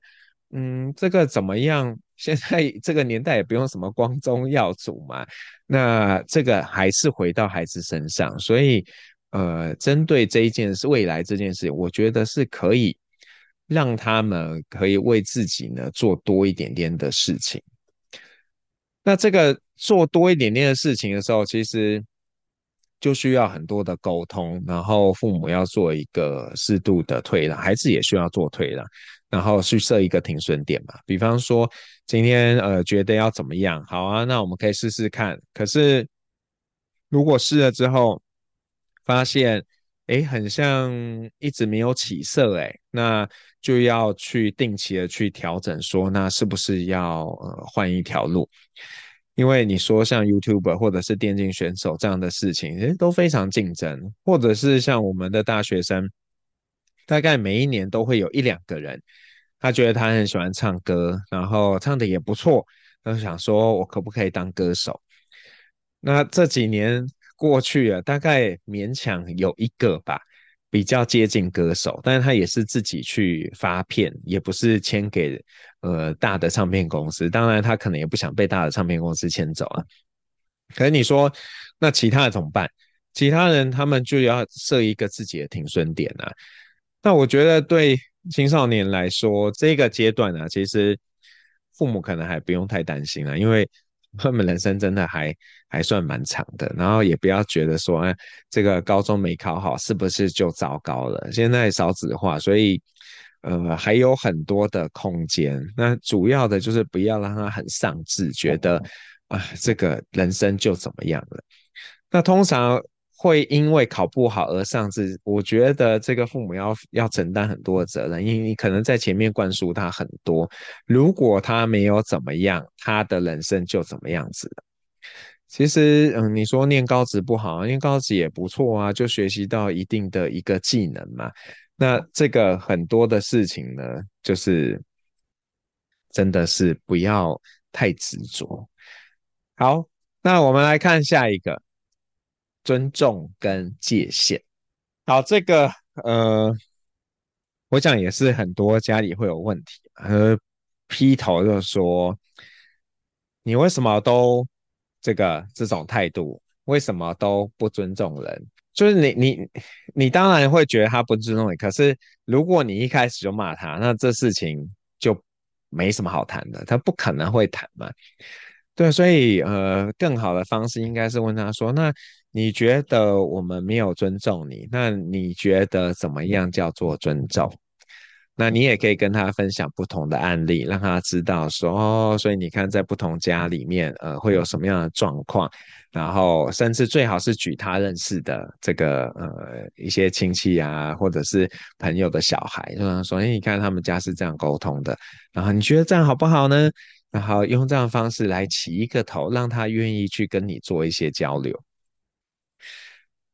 嗯，这个怎么样？现在这个年代也不用什么光宗耀祖嘛。那这个还是回到孩子身上，所以呃，针对这一件事，未来这件事，我觉得是可以让他们可以为自己呢做多一点点的事情。那这个做多一点点的事情的时候，其实就需要很多的沟通，然后父母要做一个适度的退让，孩子也需要做退让。然后去设一个停损点嘛，比方说今天呃觉得要怎么样，好啊，那我们可以试试看。可是如果试了之后发现，哎，很像一直没有起色，哎，那就要去定期的去调整，说那是不是要呃换一条路？因为你说像 YouTube 或者是电竞选手这样的事情，其实都非常竞争，或者是像我们的大学生，大概每一年都会有一两个人。他觉得他很喜欢唱歌，然后唱得也不错，他想说我可不可以当歌手？那这几年过去了，大概勉强有一个吧，比较接近歌手，但是他也是自己去发片，也不是签给呃大的唱片公司。当然，他可能也不想被大的唱片公司签走啊。可是你说，那其他的怎么办？其他人他们就要设一个自己的停损点啊。那我觉得对青少年来说，这个阶段啊，其实父母可能还不用太担心了，因为他们人生真的还还算蛮长的。然后也不要觉得说，哎，这个高中没考好是不是就糟糕了？现在少子化，所以呃还有很多的空间。那主要的就是不要让他很丧志，觉得啊这个人生就怎么样了。那通常。会因为考不好而丧志，我觉得这个父母要要承担很多的责任，因为你可能在前面灌输他很多，如果他没有怎么样，他的人生就怎么样子。其实，嗯，你说念高职不好，念高职也不错啊，就学习到一定的一个技能嘛。那这个很多的事情呢，就是真的是不要太执着。好，那我们来看下一个。尊重跟界限，好，这个呃，我想也是很多家里会有问题，呃，劈头就说，你为什么都这个这种态度？为什么都不尊重人？就是你你你当然会觉得他不尊重你，可是如果你一开始就骂他，那这事情就没什么好谈的，他不可能会谈嘛。对，所以呃，更好的方式应该是问他说，那。你觉得我们没有尊重你，那你觉得怎么样叫做尊重？那你也可以跟他分享不同的案例，让他知道说哦，所以你看在不同家里面，呃，会有什么样的状况，然后甚至最好是举他认识的这个呃一些亲戚啊，或者是朋友的小孩，就说哎，你看他们家是这样沟通的，然后你觉得这样好不好呢？然后用这样的方式来起一个头，让他愿意去跟你做一些交流。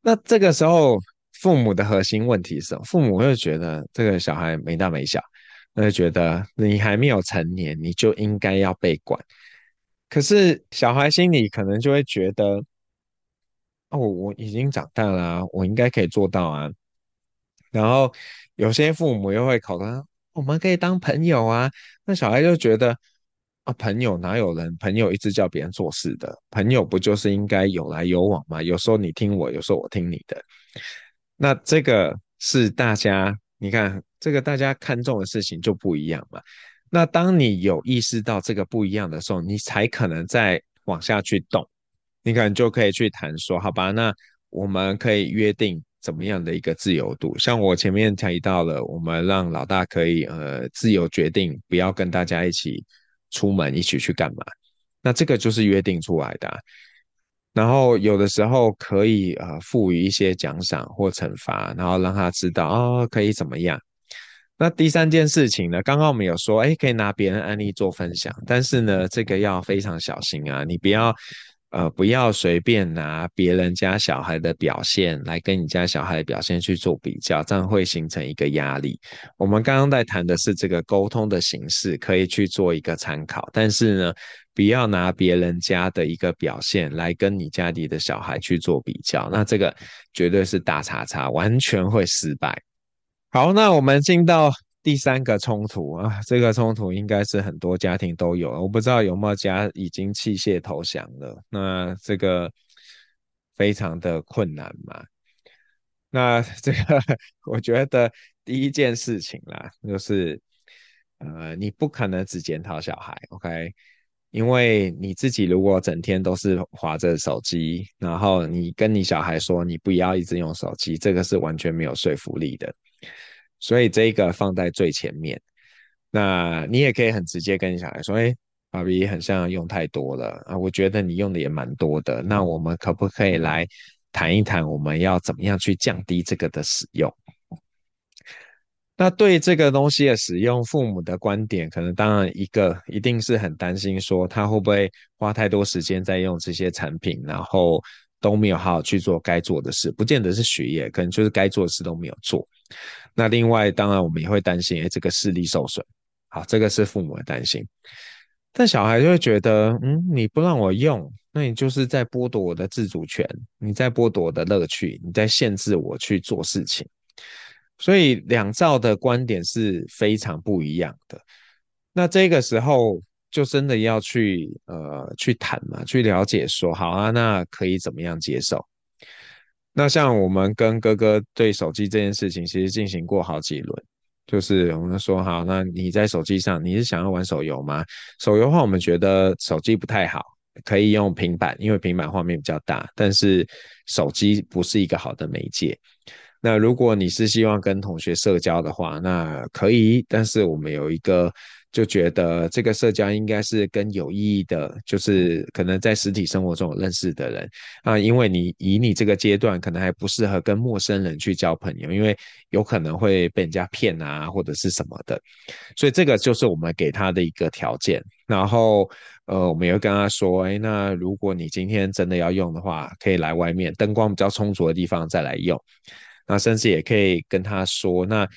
那这个时候，父母的核心问题是什么？父母会觉得这个小孩没大没小，会觉得你还没有成年，你就应该要被管。可是小孩心里可能就会觉得，哦，我已经长大了，我应该可以做到啊。然后有些父母又会考虑，我们可以当朋友啊。那小孩就觉得。啊，朋友哪有人朋友一直叫别人做事的？朋友不就是应该有来有往吗？有时候你听我，有时候我听你的。那这个是大家，你看这个大家看重的事情就不一样嘛。那当你有意识到这个不一样的时候，你才可能再往下去动。你可能就可以去谈说，好吧，那我们可以约定怎么样的一个自由度？像我前面提到了，我们让老大可以呃自由决定，不要跟大家一起。出门一起去干嘛？那这个就是约定出来的。然后有的时候可以呃赋予一些奖赏或惩罚，然后让他知道哦可以怎么样。那第三件事情呢？刚刚我们有说，哎，可以拿别人案例做分享，但是呢，这个要非常小心啊，你不要。呃，不要随便拿别人家小孩的表现来跟你家小孩的表现去做比较，这样会形成一个压力。我们刚刚在谈的是这个沟通的形式，可以去做一个参考，但是呢，不要拿别人家的一个表现来跟你家里的小孩去做比较，那这个绝对是大叉叉，完全会失败。好，那我们进到。第三个冲突啊，这个冲突应该是很多家庭都有，我不知道有没有家已经弃械投降了。那这个非常的困难嘛。那这个 我觉得第一件事情啦，就是呃，你不可能只检讨小孩，OK？因为你自己如果整天都是滑着手机，然后你跟你小孩说你不要一直用手机，这个是完全没有说服力的。所以这个放在最前面，那你也可以很直接跟小孩说：“哎，爸比很像用太多了啊，我觉得你用的也蛮多的。那我们可不可以来谈一谈，我们要怎么样去降低这个的使用？”那对这个东西的使用，父母的观点可能当然一个一定是很担心，说他会不会花太多时间在用这些产品，然后都没有好好去做该做的事，不见得是学业，可能就是该做的事都没有做。那另外，当然我们也会担心，哎，这个视力受损。好，这个是父母的担心。但小孩就会觉得，嗯，你不让我用，那你就是在剥夺我的自主权，你在剥夺我的乐趣，你在限制我去做事情。所以两造的观点是非常不一样的。那这个时候就真的要去呃去谈嘛，去了解说，好啊，那可以怎么样接受？那像我们跟哥哥对手机这件事情，其实进行过好几轮。就是我们说好，那你在手机上你是想要玩手游吗？手游的话，我们觉得手机不太好，可以用平板，因为平板画面比较大。但是手机不是一个好的媒介。那如果你是希望跟同学社交的话，那可以。但是我们有一个。就觉得这个社交应该是跟有意义的，就是可能在实体生活中有认识的人啊，因为你以你这个阶段可能还不适合跟陌生人去交朋友，因为有可能会被人家骗啊，或者是什么的，所以这个就是我们给他的一个条件。然后呃，我们也会跟他说，哎，那如果你今天真的要用的话，可以来外面灯光比较充足的地方再来用。那甚至也可以跟他说，那。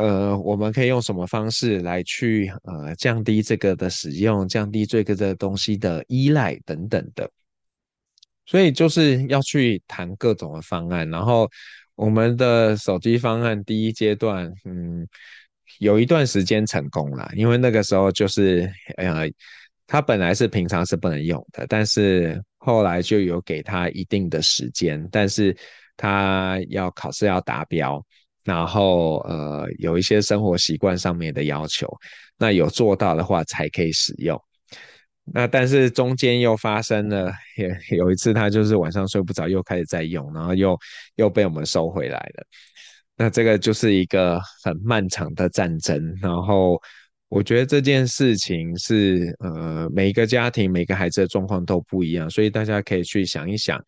呃，我们可以用什么方式来去呃降低这个的使用，降低这个的东西的依赖等等的，所以就是要去谈各种的方案。然后我们的手机方案第一阶段，嗯，有一段时间成功了，因为那个时候就是呃，他本来是平常是不能用的，但是后来就有给他一定的时间，但是他要考试要达标。然后呃，有一些生活习惯上面的要求，那有做到的话才可以使用。那但是中间又发生了，也有一次他就是晚上睡不着，又开始在用，然后又又被我们收回来了。那这个就是一个很漫长的战争。然后我觉得这件事情是呃，每一个家庭每个孩子的状况都不一样，所以大家可以去想一想。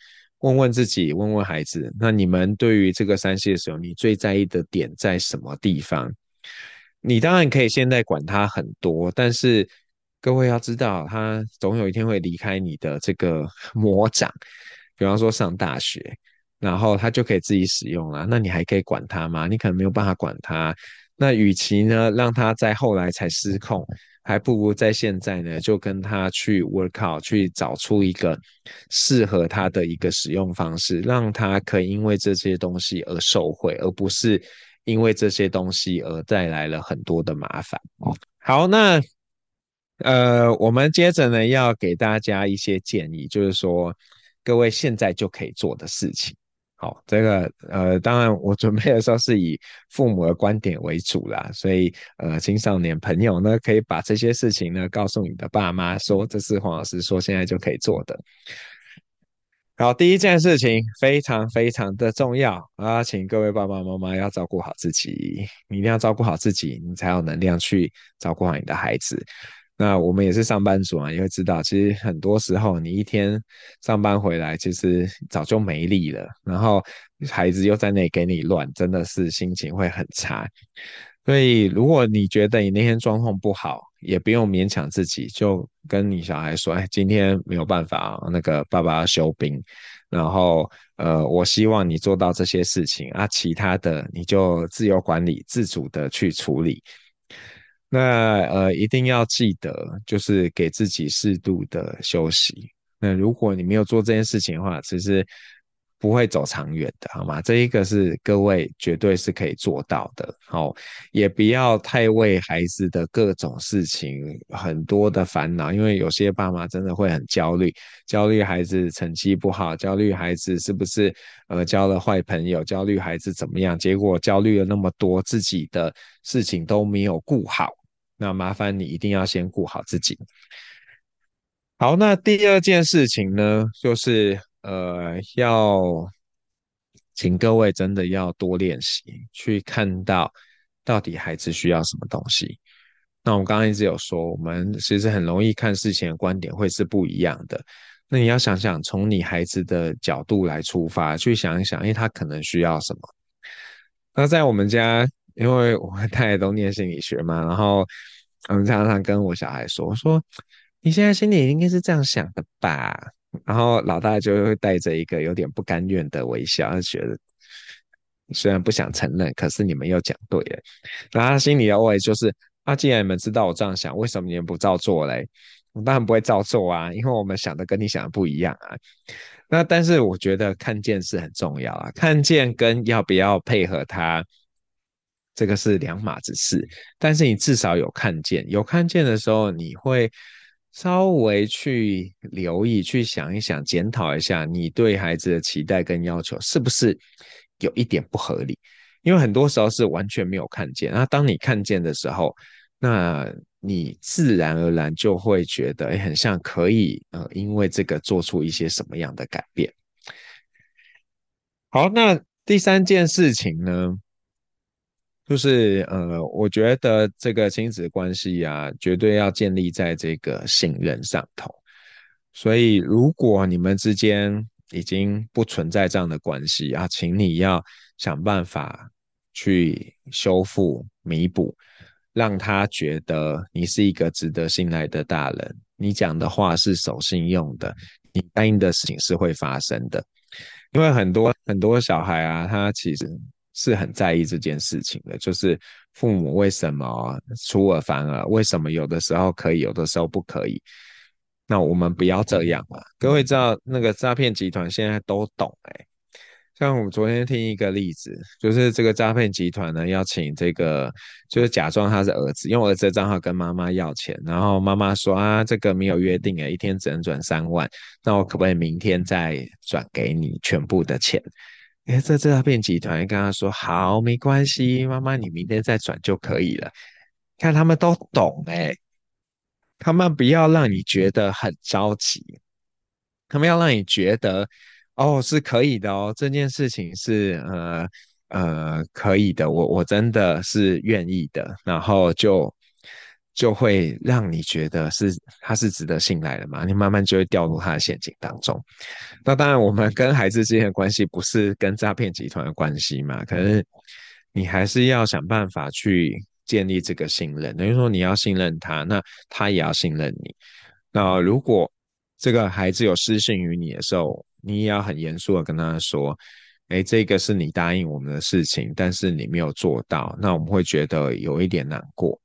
问问自己，问问孩子，那你们对于这个三 C 的时候，你最在意的点在什么地方？你当然可以现在管他很多，但是各位要知道，他总有一天会离开你的这个魔掌。比方说上大学，然后他就可以自己使用了，那你还可以管他吗？你可能没有办法管他。那与其呢，让他在后来才失控。还不如在现在呢，就跟他去 work out，去找出一个适合他的一个使用方式，让他可以因为这些东西而受惠，而不是因为这些东西而带来了很多的麻烦。好，那呃，我们接着呢要给大家一些建议，就是说各位现在就可以做的事情。好，这个呃，当然我准备的时候是以父母的观点为主啦，所以呃，青少年朋友呢，可以把这些事情呢告诉你的爸妈，说这是黄老师说现在就可以做的。好，第一件事情非常非常的重要啊，请各位爸爸妈妈要照顾好自己，你一定要照顾好自己，你才有能量去照顾好你的孩子。那我们也是上班族啊，也会知道，其实很多时候你一天上班回来，其实早就没力了，然后孩子又在那里给你乱，真的是心情会很差。所以如果你觉得你那天状况不好，也不用勉强自己，就跟你小孩说：“哎，今天没有办法，那个爸爸要休兵，然后呃，我希望你做到这些事情啊，其他的你就自由管理、自主的去处理。”那呃，一定要记得，就是给自己适度的休息。那如果你没有做这件事情的话，其实不会走长远的，好吗？这一个是各位绝对是可以做到的。好，也不要太为孩子的各种事情很多的烦恼，因为有些爸妈真的会很焦虑，焦虑孩子成绩不好，焦虑孩子是不是呃交了坏朋友，焦虑孩子怎么样，结果焦虑了那么多，自己的事情都没有顾好。那麻烦你一定要先顾好自己。好，那第二件事情呢，就是呃，要请各位真的要多练习，去看到到底孩子需要什么东西。那我们刚刚一直有说，我们其实很容易看事情的观点会是不一样的。那你要想想，从你孩子的角度来出发，去想一想，诶，他可能需要什么？那在我们家。因为我太太都念心理学嘛，然后我们常常跟我小孩说：“我说你现在心里应该是这样想的吧？”然后老大就会带着一个有点不甘愿的微笑，他觉得虽然不想承认，可是你们又讲对了。然后他心里的 OS 就是：“啊，既然你们知道我这样想，为什么你们不照做嘞？我当然不会照做啊，因为我们想的跟你想的不一样啊。那但是我觉得看见是很重要啊，看见跟要不要配合他，这个是两码子事。但是你至少有看见，有看见的时候，你会稍微去留意，去想一想，检讨一下你对孩子的期待跟要求是不是有一点不合理。因为很多时候是完全没有看见，那当你看见的时候，那你自然而然就会觉得，哎，很像可以，呃，因为这个做出一些什么样的改变。好，那第三件事情呢，就是，呃，我觉得这个亲子关系啊，绝对要建立在这个信任上头。所以，如果你们之间已经不存在这样的关系啊，请你要想办法。去修复、弥补，让他觉得你是一个值得信赖的大人，你讲的话是守信用的，你答应的事情是会发生的。因为很多很多小孩啊，他其实是很在意这件事情的，就是父母为什么出尔反尔，为什么有的时候可以，有的时候不可以。那我们不要这样了。各位知道那个诈骗集团现在都懂欸。像我们昨天听一个例子，就是这个诈骗集团呢，要请这个，就是假装他是儿子，用儿子的账号跟妈妈要钱，然后妈妈说啊，这个没有约定诶，一天只能转三万，那我可不可以明天再转给你全部的钱？诶，这诈骗集团跟他说好，没关系，妈妈你明天再转就可以了。看他们都懂诶，他们不要让你觉得很着急，他们要让你觉得。哦，是可以的哦，这件事情是呃呃可以的，我我真的是愿意的，然后就就会让你觉得是他是值得信赖的嘛，你慢慢就会掉入他的陷阱当中。那当然，我们跟孩子之间的关系不是跟诈骗集团的关系嘛，可是你还是要想办法去建立这个信任，等于说你要信任他，那他也要信任你。那如果这个孩子有失信于你的时候，你也要很严肃的跟他说，诶，这个是你答应我们的事情，但是你没有做到，那我们会觉得有一点难过，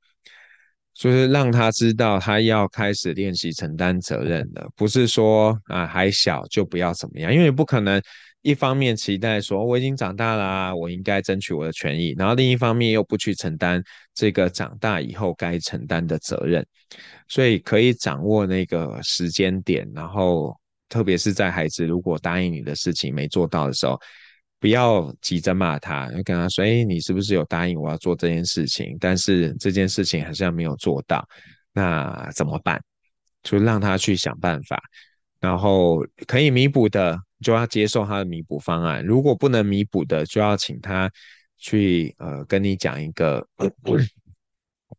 就是让他知道他要开始练习承担责任了，不是说啊还小就不要怎么样，因为不可能一方面期待说我已经长大了，我应该争取我的权益，然后另一方面又不去承担这个长大以后该承担的责任，所以可以掌握那个时间点，然后。特别是在孩子如果答应你的事情没做到的时候，不要急着骂他，要跟他说：“哎，你是不是有答应我要做这件事情？但是这件事情好像没有做到，那怎么办？”就让他去想办法，然后可以弥补的就要接受他的弥补方案，如果不能弥补的，就要请他去呃跟你讲一个。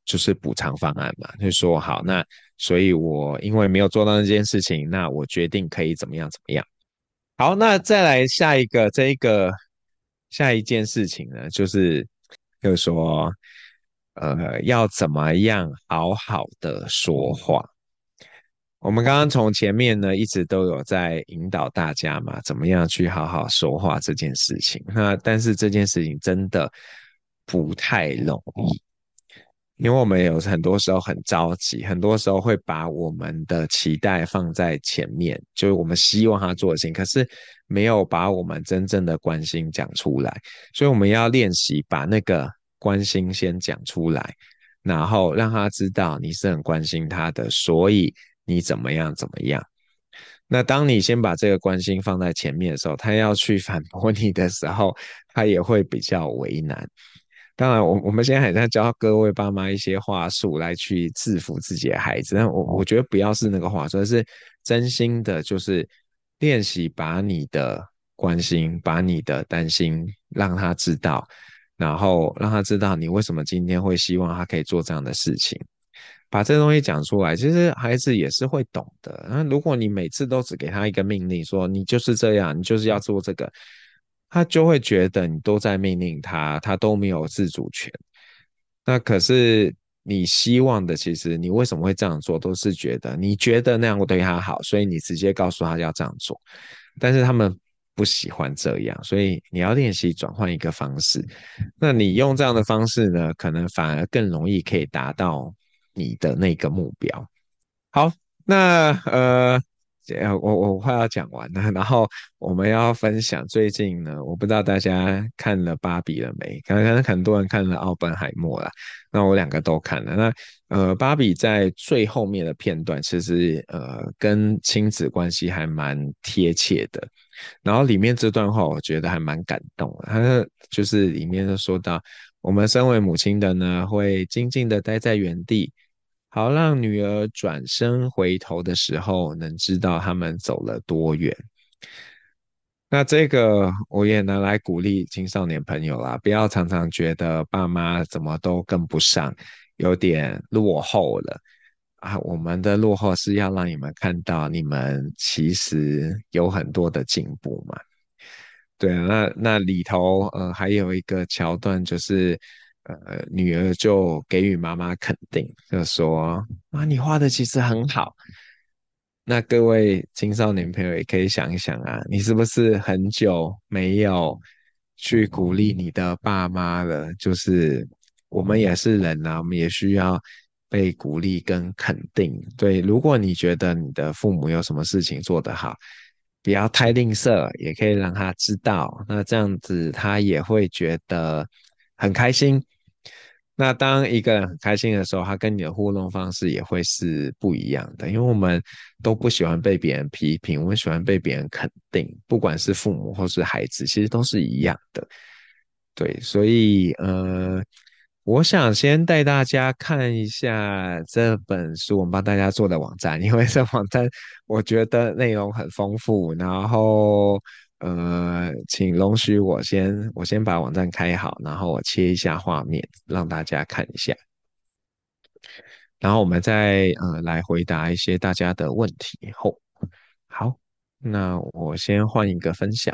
就是补偿方案嘛，就说好，那所以我因为没有做到那件事情，那我决定可以怎么样怎么样。好，那再来下一个这一个下一件事情呢，就是就是说，呃，要怎么样好好的说话。我们刚刚从前面呢一直都有在引导大家嘛，怎么样去好好说话这件事情。那但是这件事情真的不太容易。因为我们有很多时候很着急，很多时候会把我们的期待放在前面，就是我们希望他做的事情，可是没有把我们真正的关心讲出来，所以我们要练习把那个关心先讲出来，然后让他知道你是很关心他的，所以你怎么样怎么样。那当你先把这个关心放在前面的时候，他要去反驳你的时候，他也会比较为难。当然，我我们现在还在教各位爸妈一些话术来去制服自己的孩子，但我我觉得不要是那个话术，而是真心的，就是练习把你的关心、把你的担心让他知道，然后让他知道你为什么今天会希望他可以做这样的事情，把这东西讲出来，其实孩子也是会懂的。那如果你每次都只给他一个命令，说你就是这样，你就是要做这个。他就会觉得你都在命令他，他都没有自主权。那可是你希望的，其实你为什么会这样做，都是觉得你觉得那样会对他好，所以你直接告诉他要这样做。但是他们不喜欢这样，所以你要练习转换一个方式。那你用这样的方式呢，可能反而更容易可以达到你的那个目标。好，那呃。我我快要讲完了，然后我们要分享最近呢，我不知道大家看了芭比了没？可能很多人看了奥本海默啦，那我两个都看了。那呃，芭比在最后面的片段，其实呃跟亲子关系还蛮贴切的。然后里面这段话，我觉得还蛮感动的。他就是里面就说到，我们身为母亲的呢，会静静的待在原地。好让女儿转身回头的时候，能知道他们走了多远。那这个我也拿来鼓励青少年朋友啦，不要常常觉得爸妈怎么都跟不上，有点落后了啊。我们的落后是要让你们看到，你们其实有很多的进步嘛。对啊，那那里头呃还有一个桥段就是。呃，女儿就给予妈妈肯定，就说：“啊，你画的其实很好。”那各位青少年朋友也可以想一想啊，你是不是很久没有去鼓励你的爸妈了？就是我们也是人啊，我们也需要被鼓励跟肯定。对，如果你觉得你的父母有什么事情做得好，不要太吝啬，也可以让他知道，那这样子他也会觉得很开心。那当一个人很开心的时候，他跟你的互动方式也会是不一样的，因为我们都不喜欢被别人批评，我们喜欢被别人肯定，不管是父母或是孩子，其实都是一样的。对，所以呃，我想先带大家看一下这本书，我们帮大家做的网站，因为这网站我觉得内容很丰富，然后。呃，请容许我先，我先把网站开好，然后我切一下画面，让大家看一下，然后我们再呃来回答一些大家的问题。后，好，那我先换一个分享，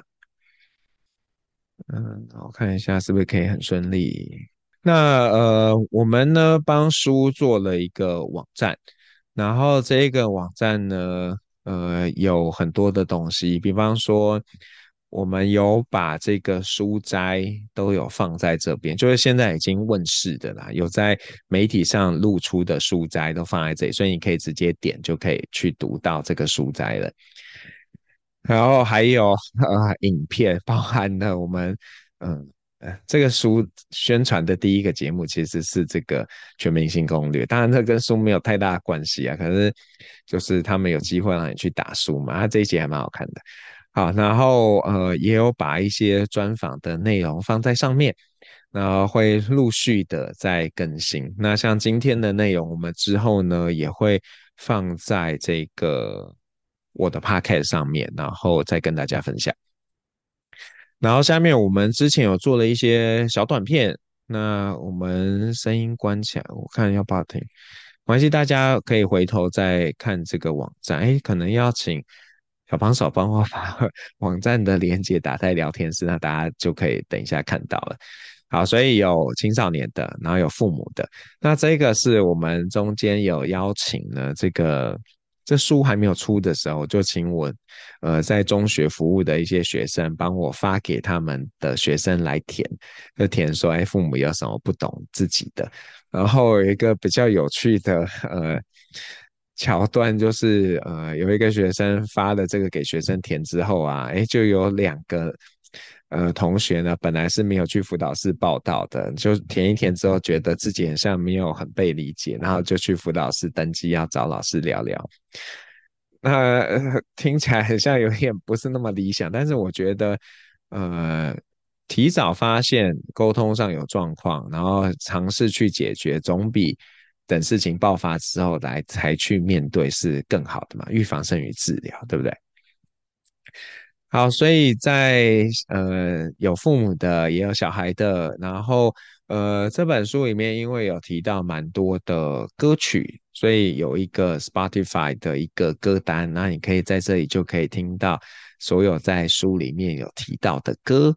嗯，我看一下是不是可以很顺利。那呃，我们呢帮书做了一个网站，然后这个网站呢。呃，有很多的东西，比方说，我们有把这个书斋都有放在这边，就是现在已经问世的啦，有在媒体上露出的书斋都放在这里，所以你可以直接点就可以去读到这个书斋了。然后还有呃，影片包含了我们嗯。这个书宣传的第一个节目其实是这个《全明星攻略》，当然这跟书没有太大的关系啊。可是就是他们有机会让你去打书嘛，他这一集还蛮好看的。好，然后呃也有把一些专访的内容放在上面，然后会陆续的在更新。那像今天的内容，我们之后呢也会放在这个我的 Podcast 上面，然后再跟大家分享。然后下面我们之前有做了一些小短片，那我们声音关起来，我看要不要听，没关系，大家可以回头再看这个网站。哎，可能要请小帮手帮我把网站的链接打在聊天室，那大家就可以等一下看到了。好，所以有青少年的，然后有父母的，那这个是我们中间有邀请了这个。这书还没有出的时候，就请我，呃，在中学服务的一些学生帮我发给他们的学生来填，就填说，哎，父母有什么不懂自己的。然后有一个比较有趣的呃桥段，就是呃有一个学生发了这个给学生填之后啊，哎，就有两个。呃，同学呢，本来是没有去辅导室报到的，就填一填之后，觉得自己好像没有很被理解，然后就去辅导室登记，要找老师聊聊。那、呃、听起来好像有点不是那么理想，但是我觉得，呃，提早发现沟通上有状况，然后尝试去解决，总比等事情爆发之后来才去面对是更好的嘛。预防胜于治疗，对不对？好，所以在呃有父母的，也有小孩的，然后呃这本书里面因为有提到蛮多的歌曲，所以有一个 Spotify 的一个歌单，那你可以在这里就可以听到所有在书里面有提到的歌。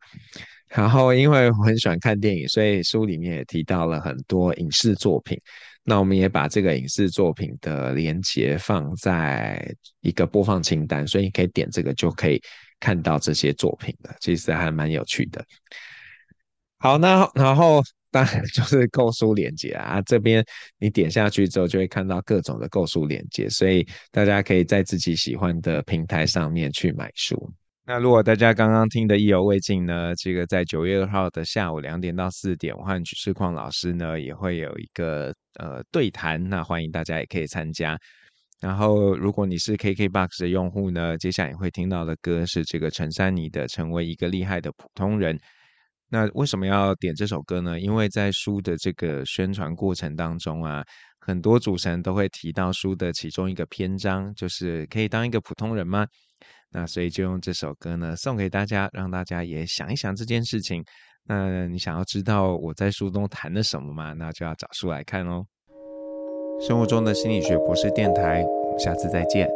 然后因为我很喜欢看电影，所以书里面也提到了很多影视作品。那我们也把这个影视作品的连接放在一个播放清单，所以你可以点这个就可以。看到这些作品的，其实还蛮有趣的。好，那然后当然就是购书链接啊，这边你点下去之后就会看到各种的购书链接，所以大家可以在自己喜欢的平台上面去买书。那如果大家刚刚听的意犹未尽呢，这个在九月二号的下午两点到四点，我和许世旷老师呢也会有一个呃对谈，那欢迎大家也可以参加。然后如果你是 KKBOX 的用户呢，接下来也会听到的歌是这个陈珊妮的《成为一个厉害的普通人》。那为什么要点这首歌呢？因为在书的这个宣传过程当中啊，很多主持人都会提到书的其中一个篇章，就是可以当一个普通人吗？那所以就用这首歌呢送给大家，让大家也想一想这件事情。那你想要知道我在书中谈了什么吗？那就要找书来看哦。生活中的心理学博士电台，我们下次再见。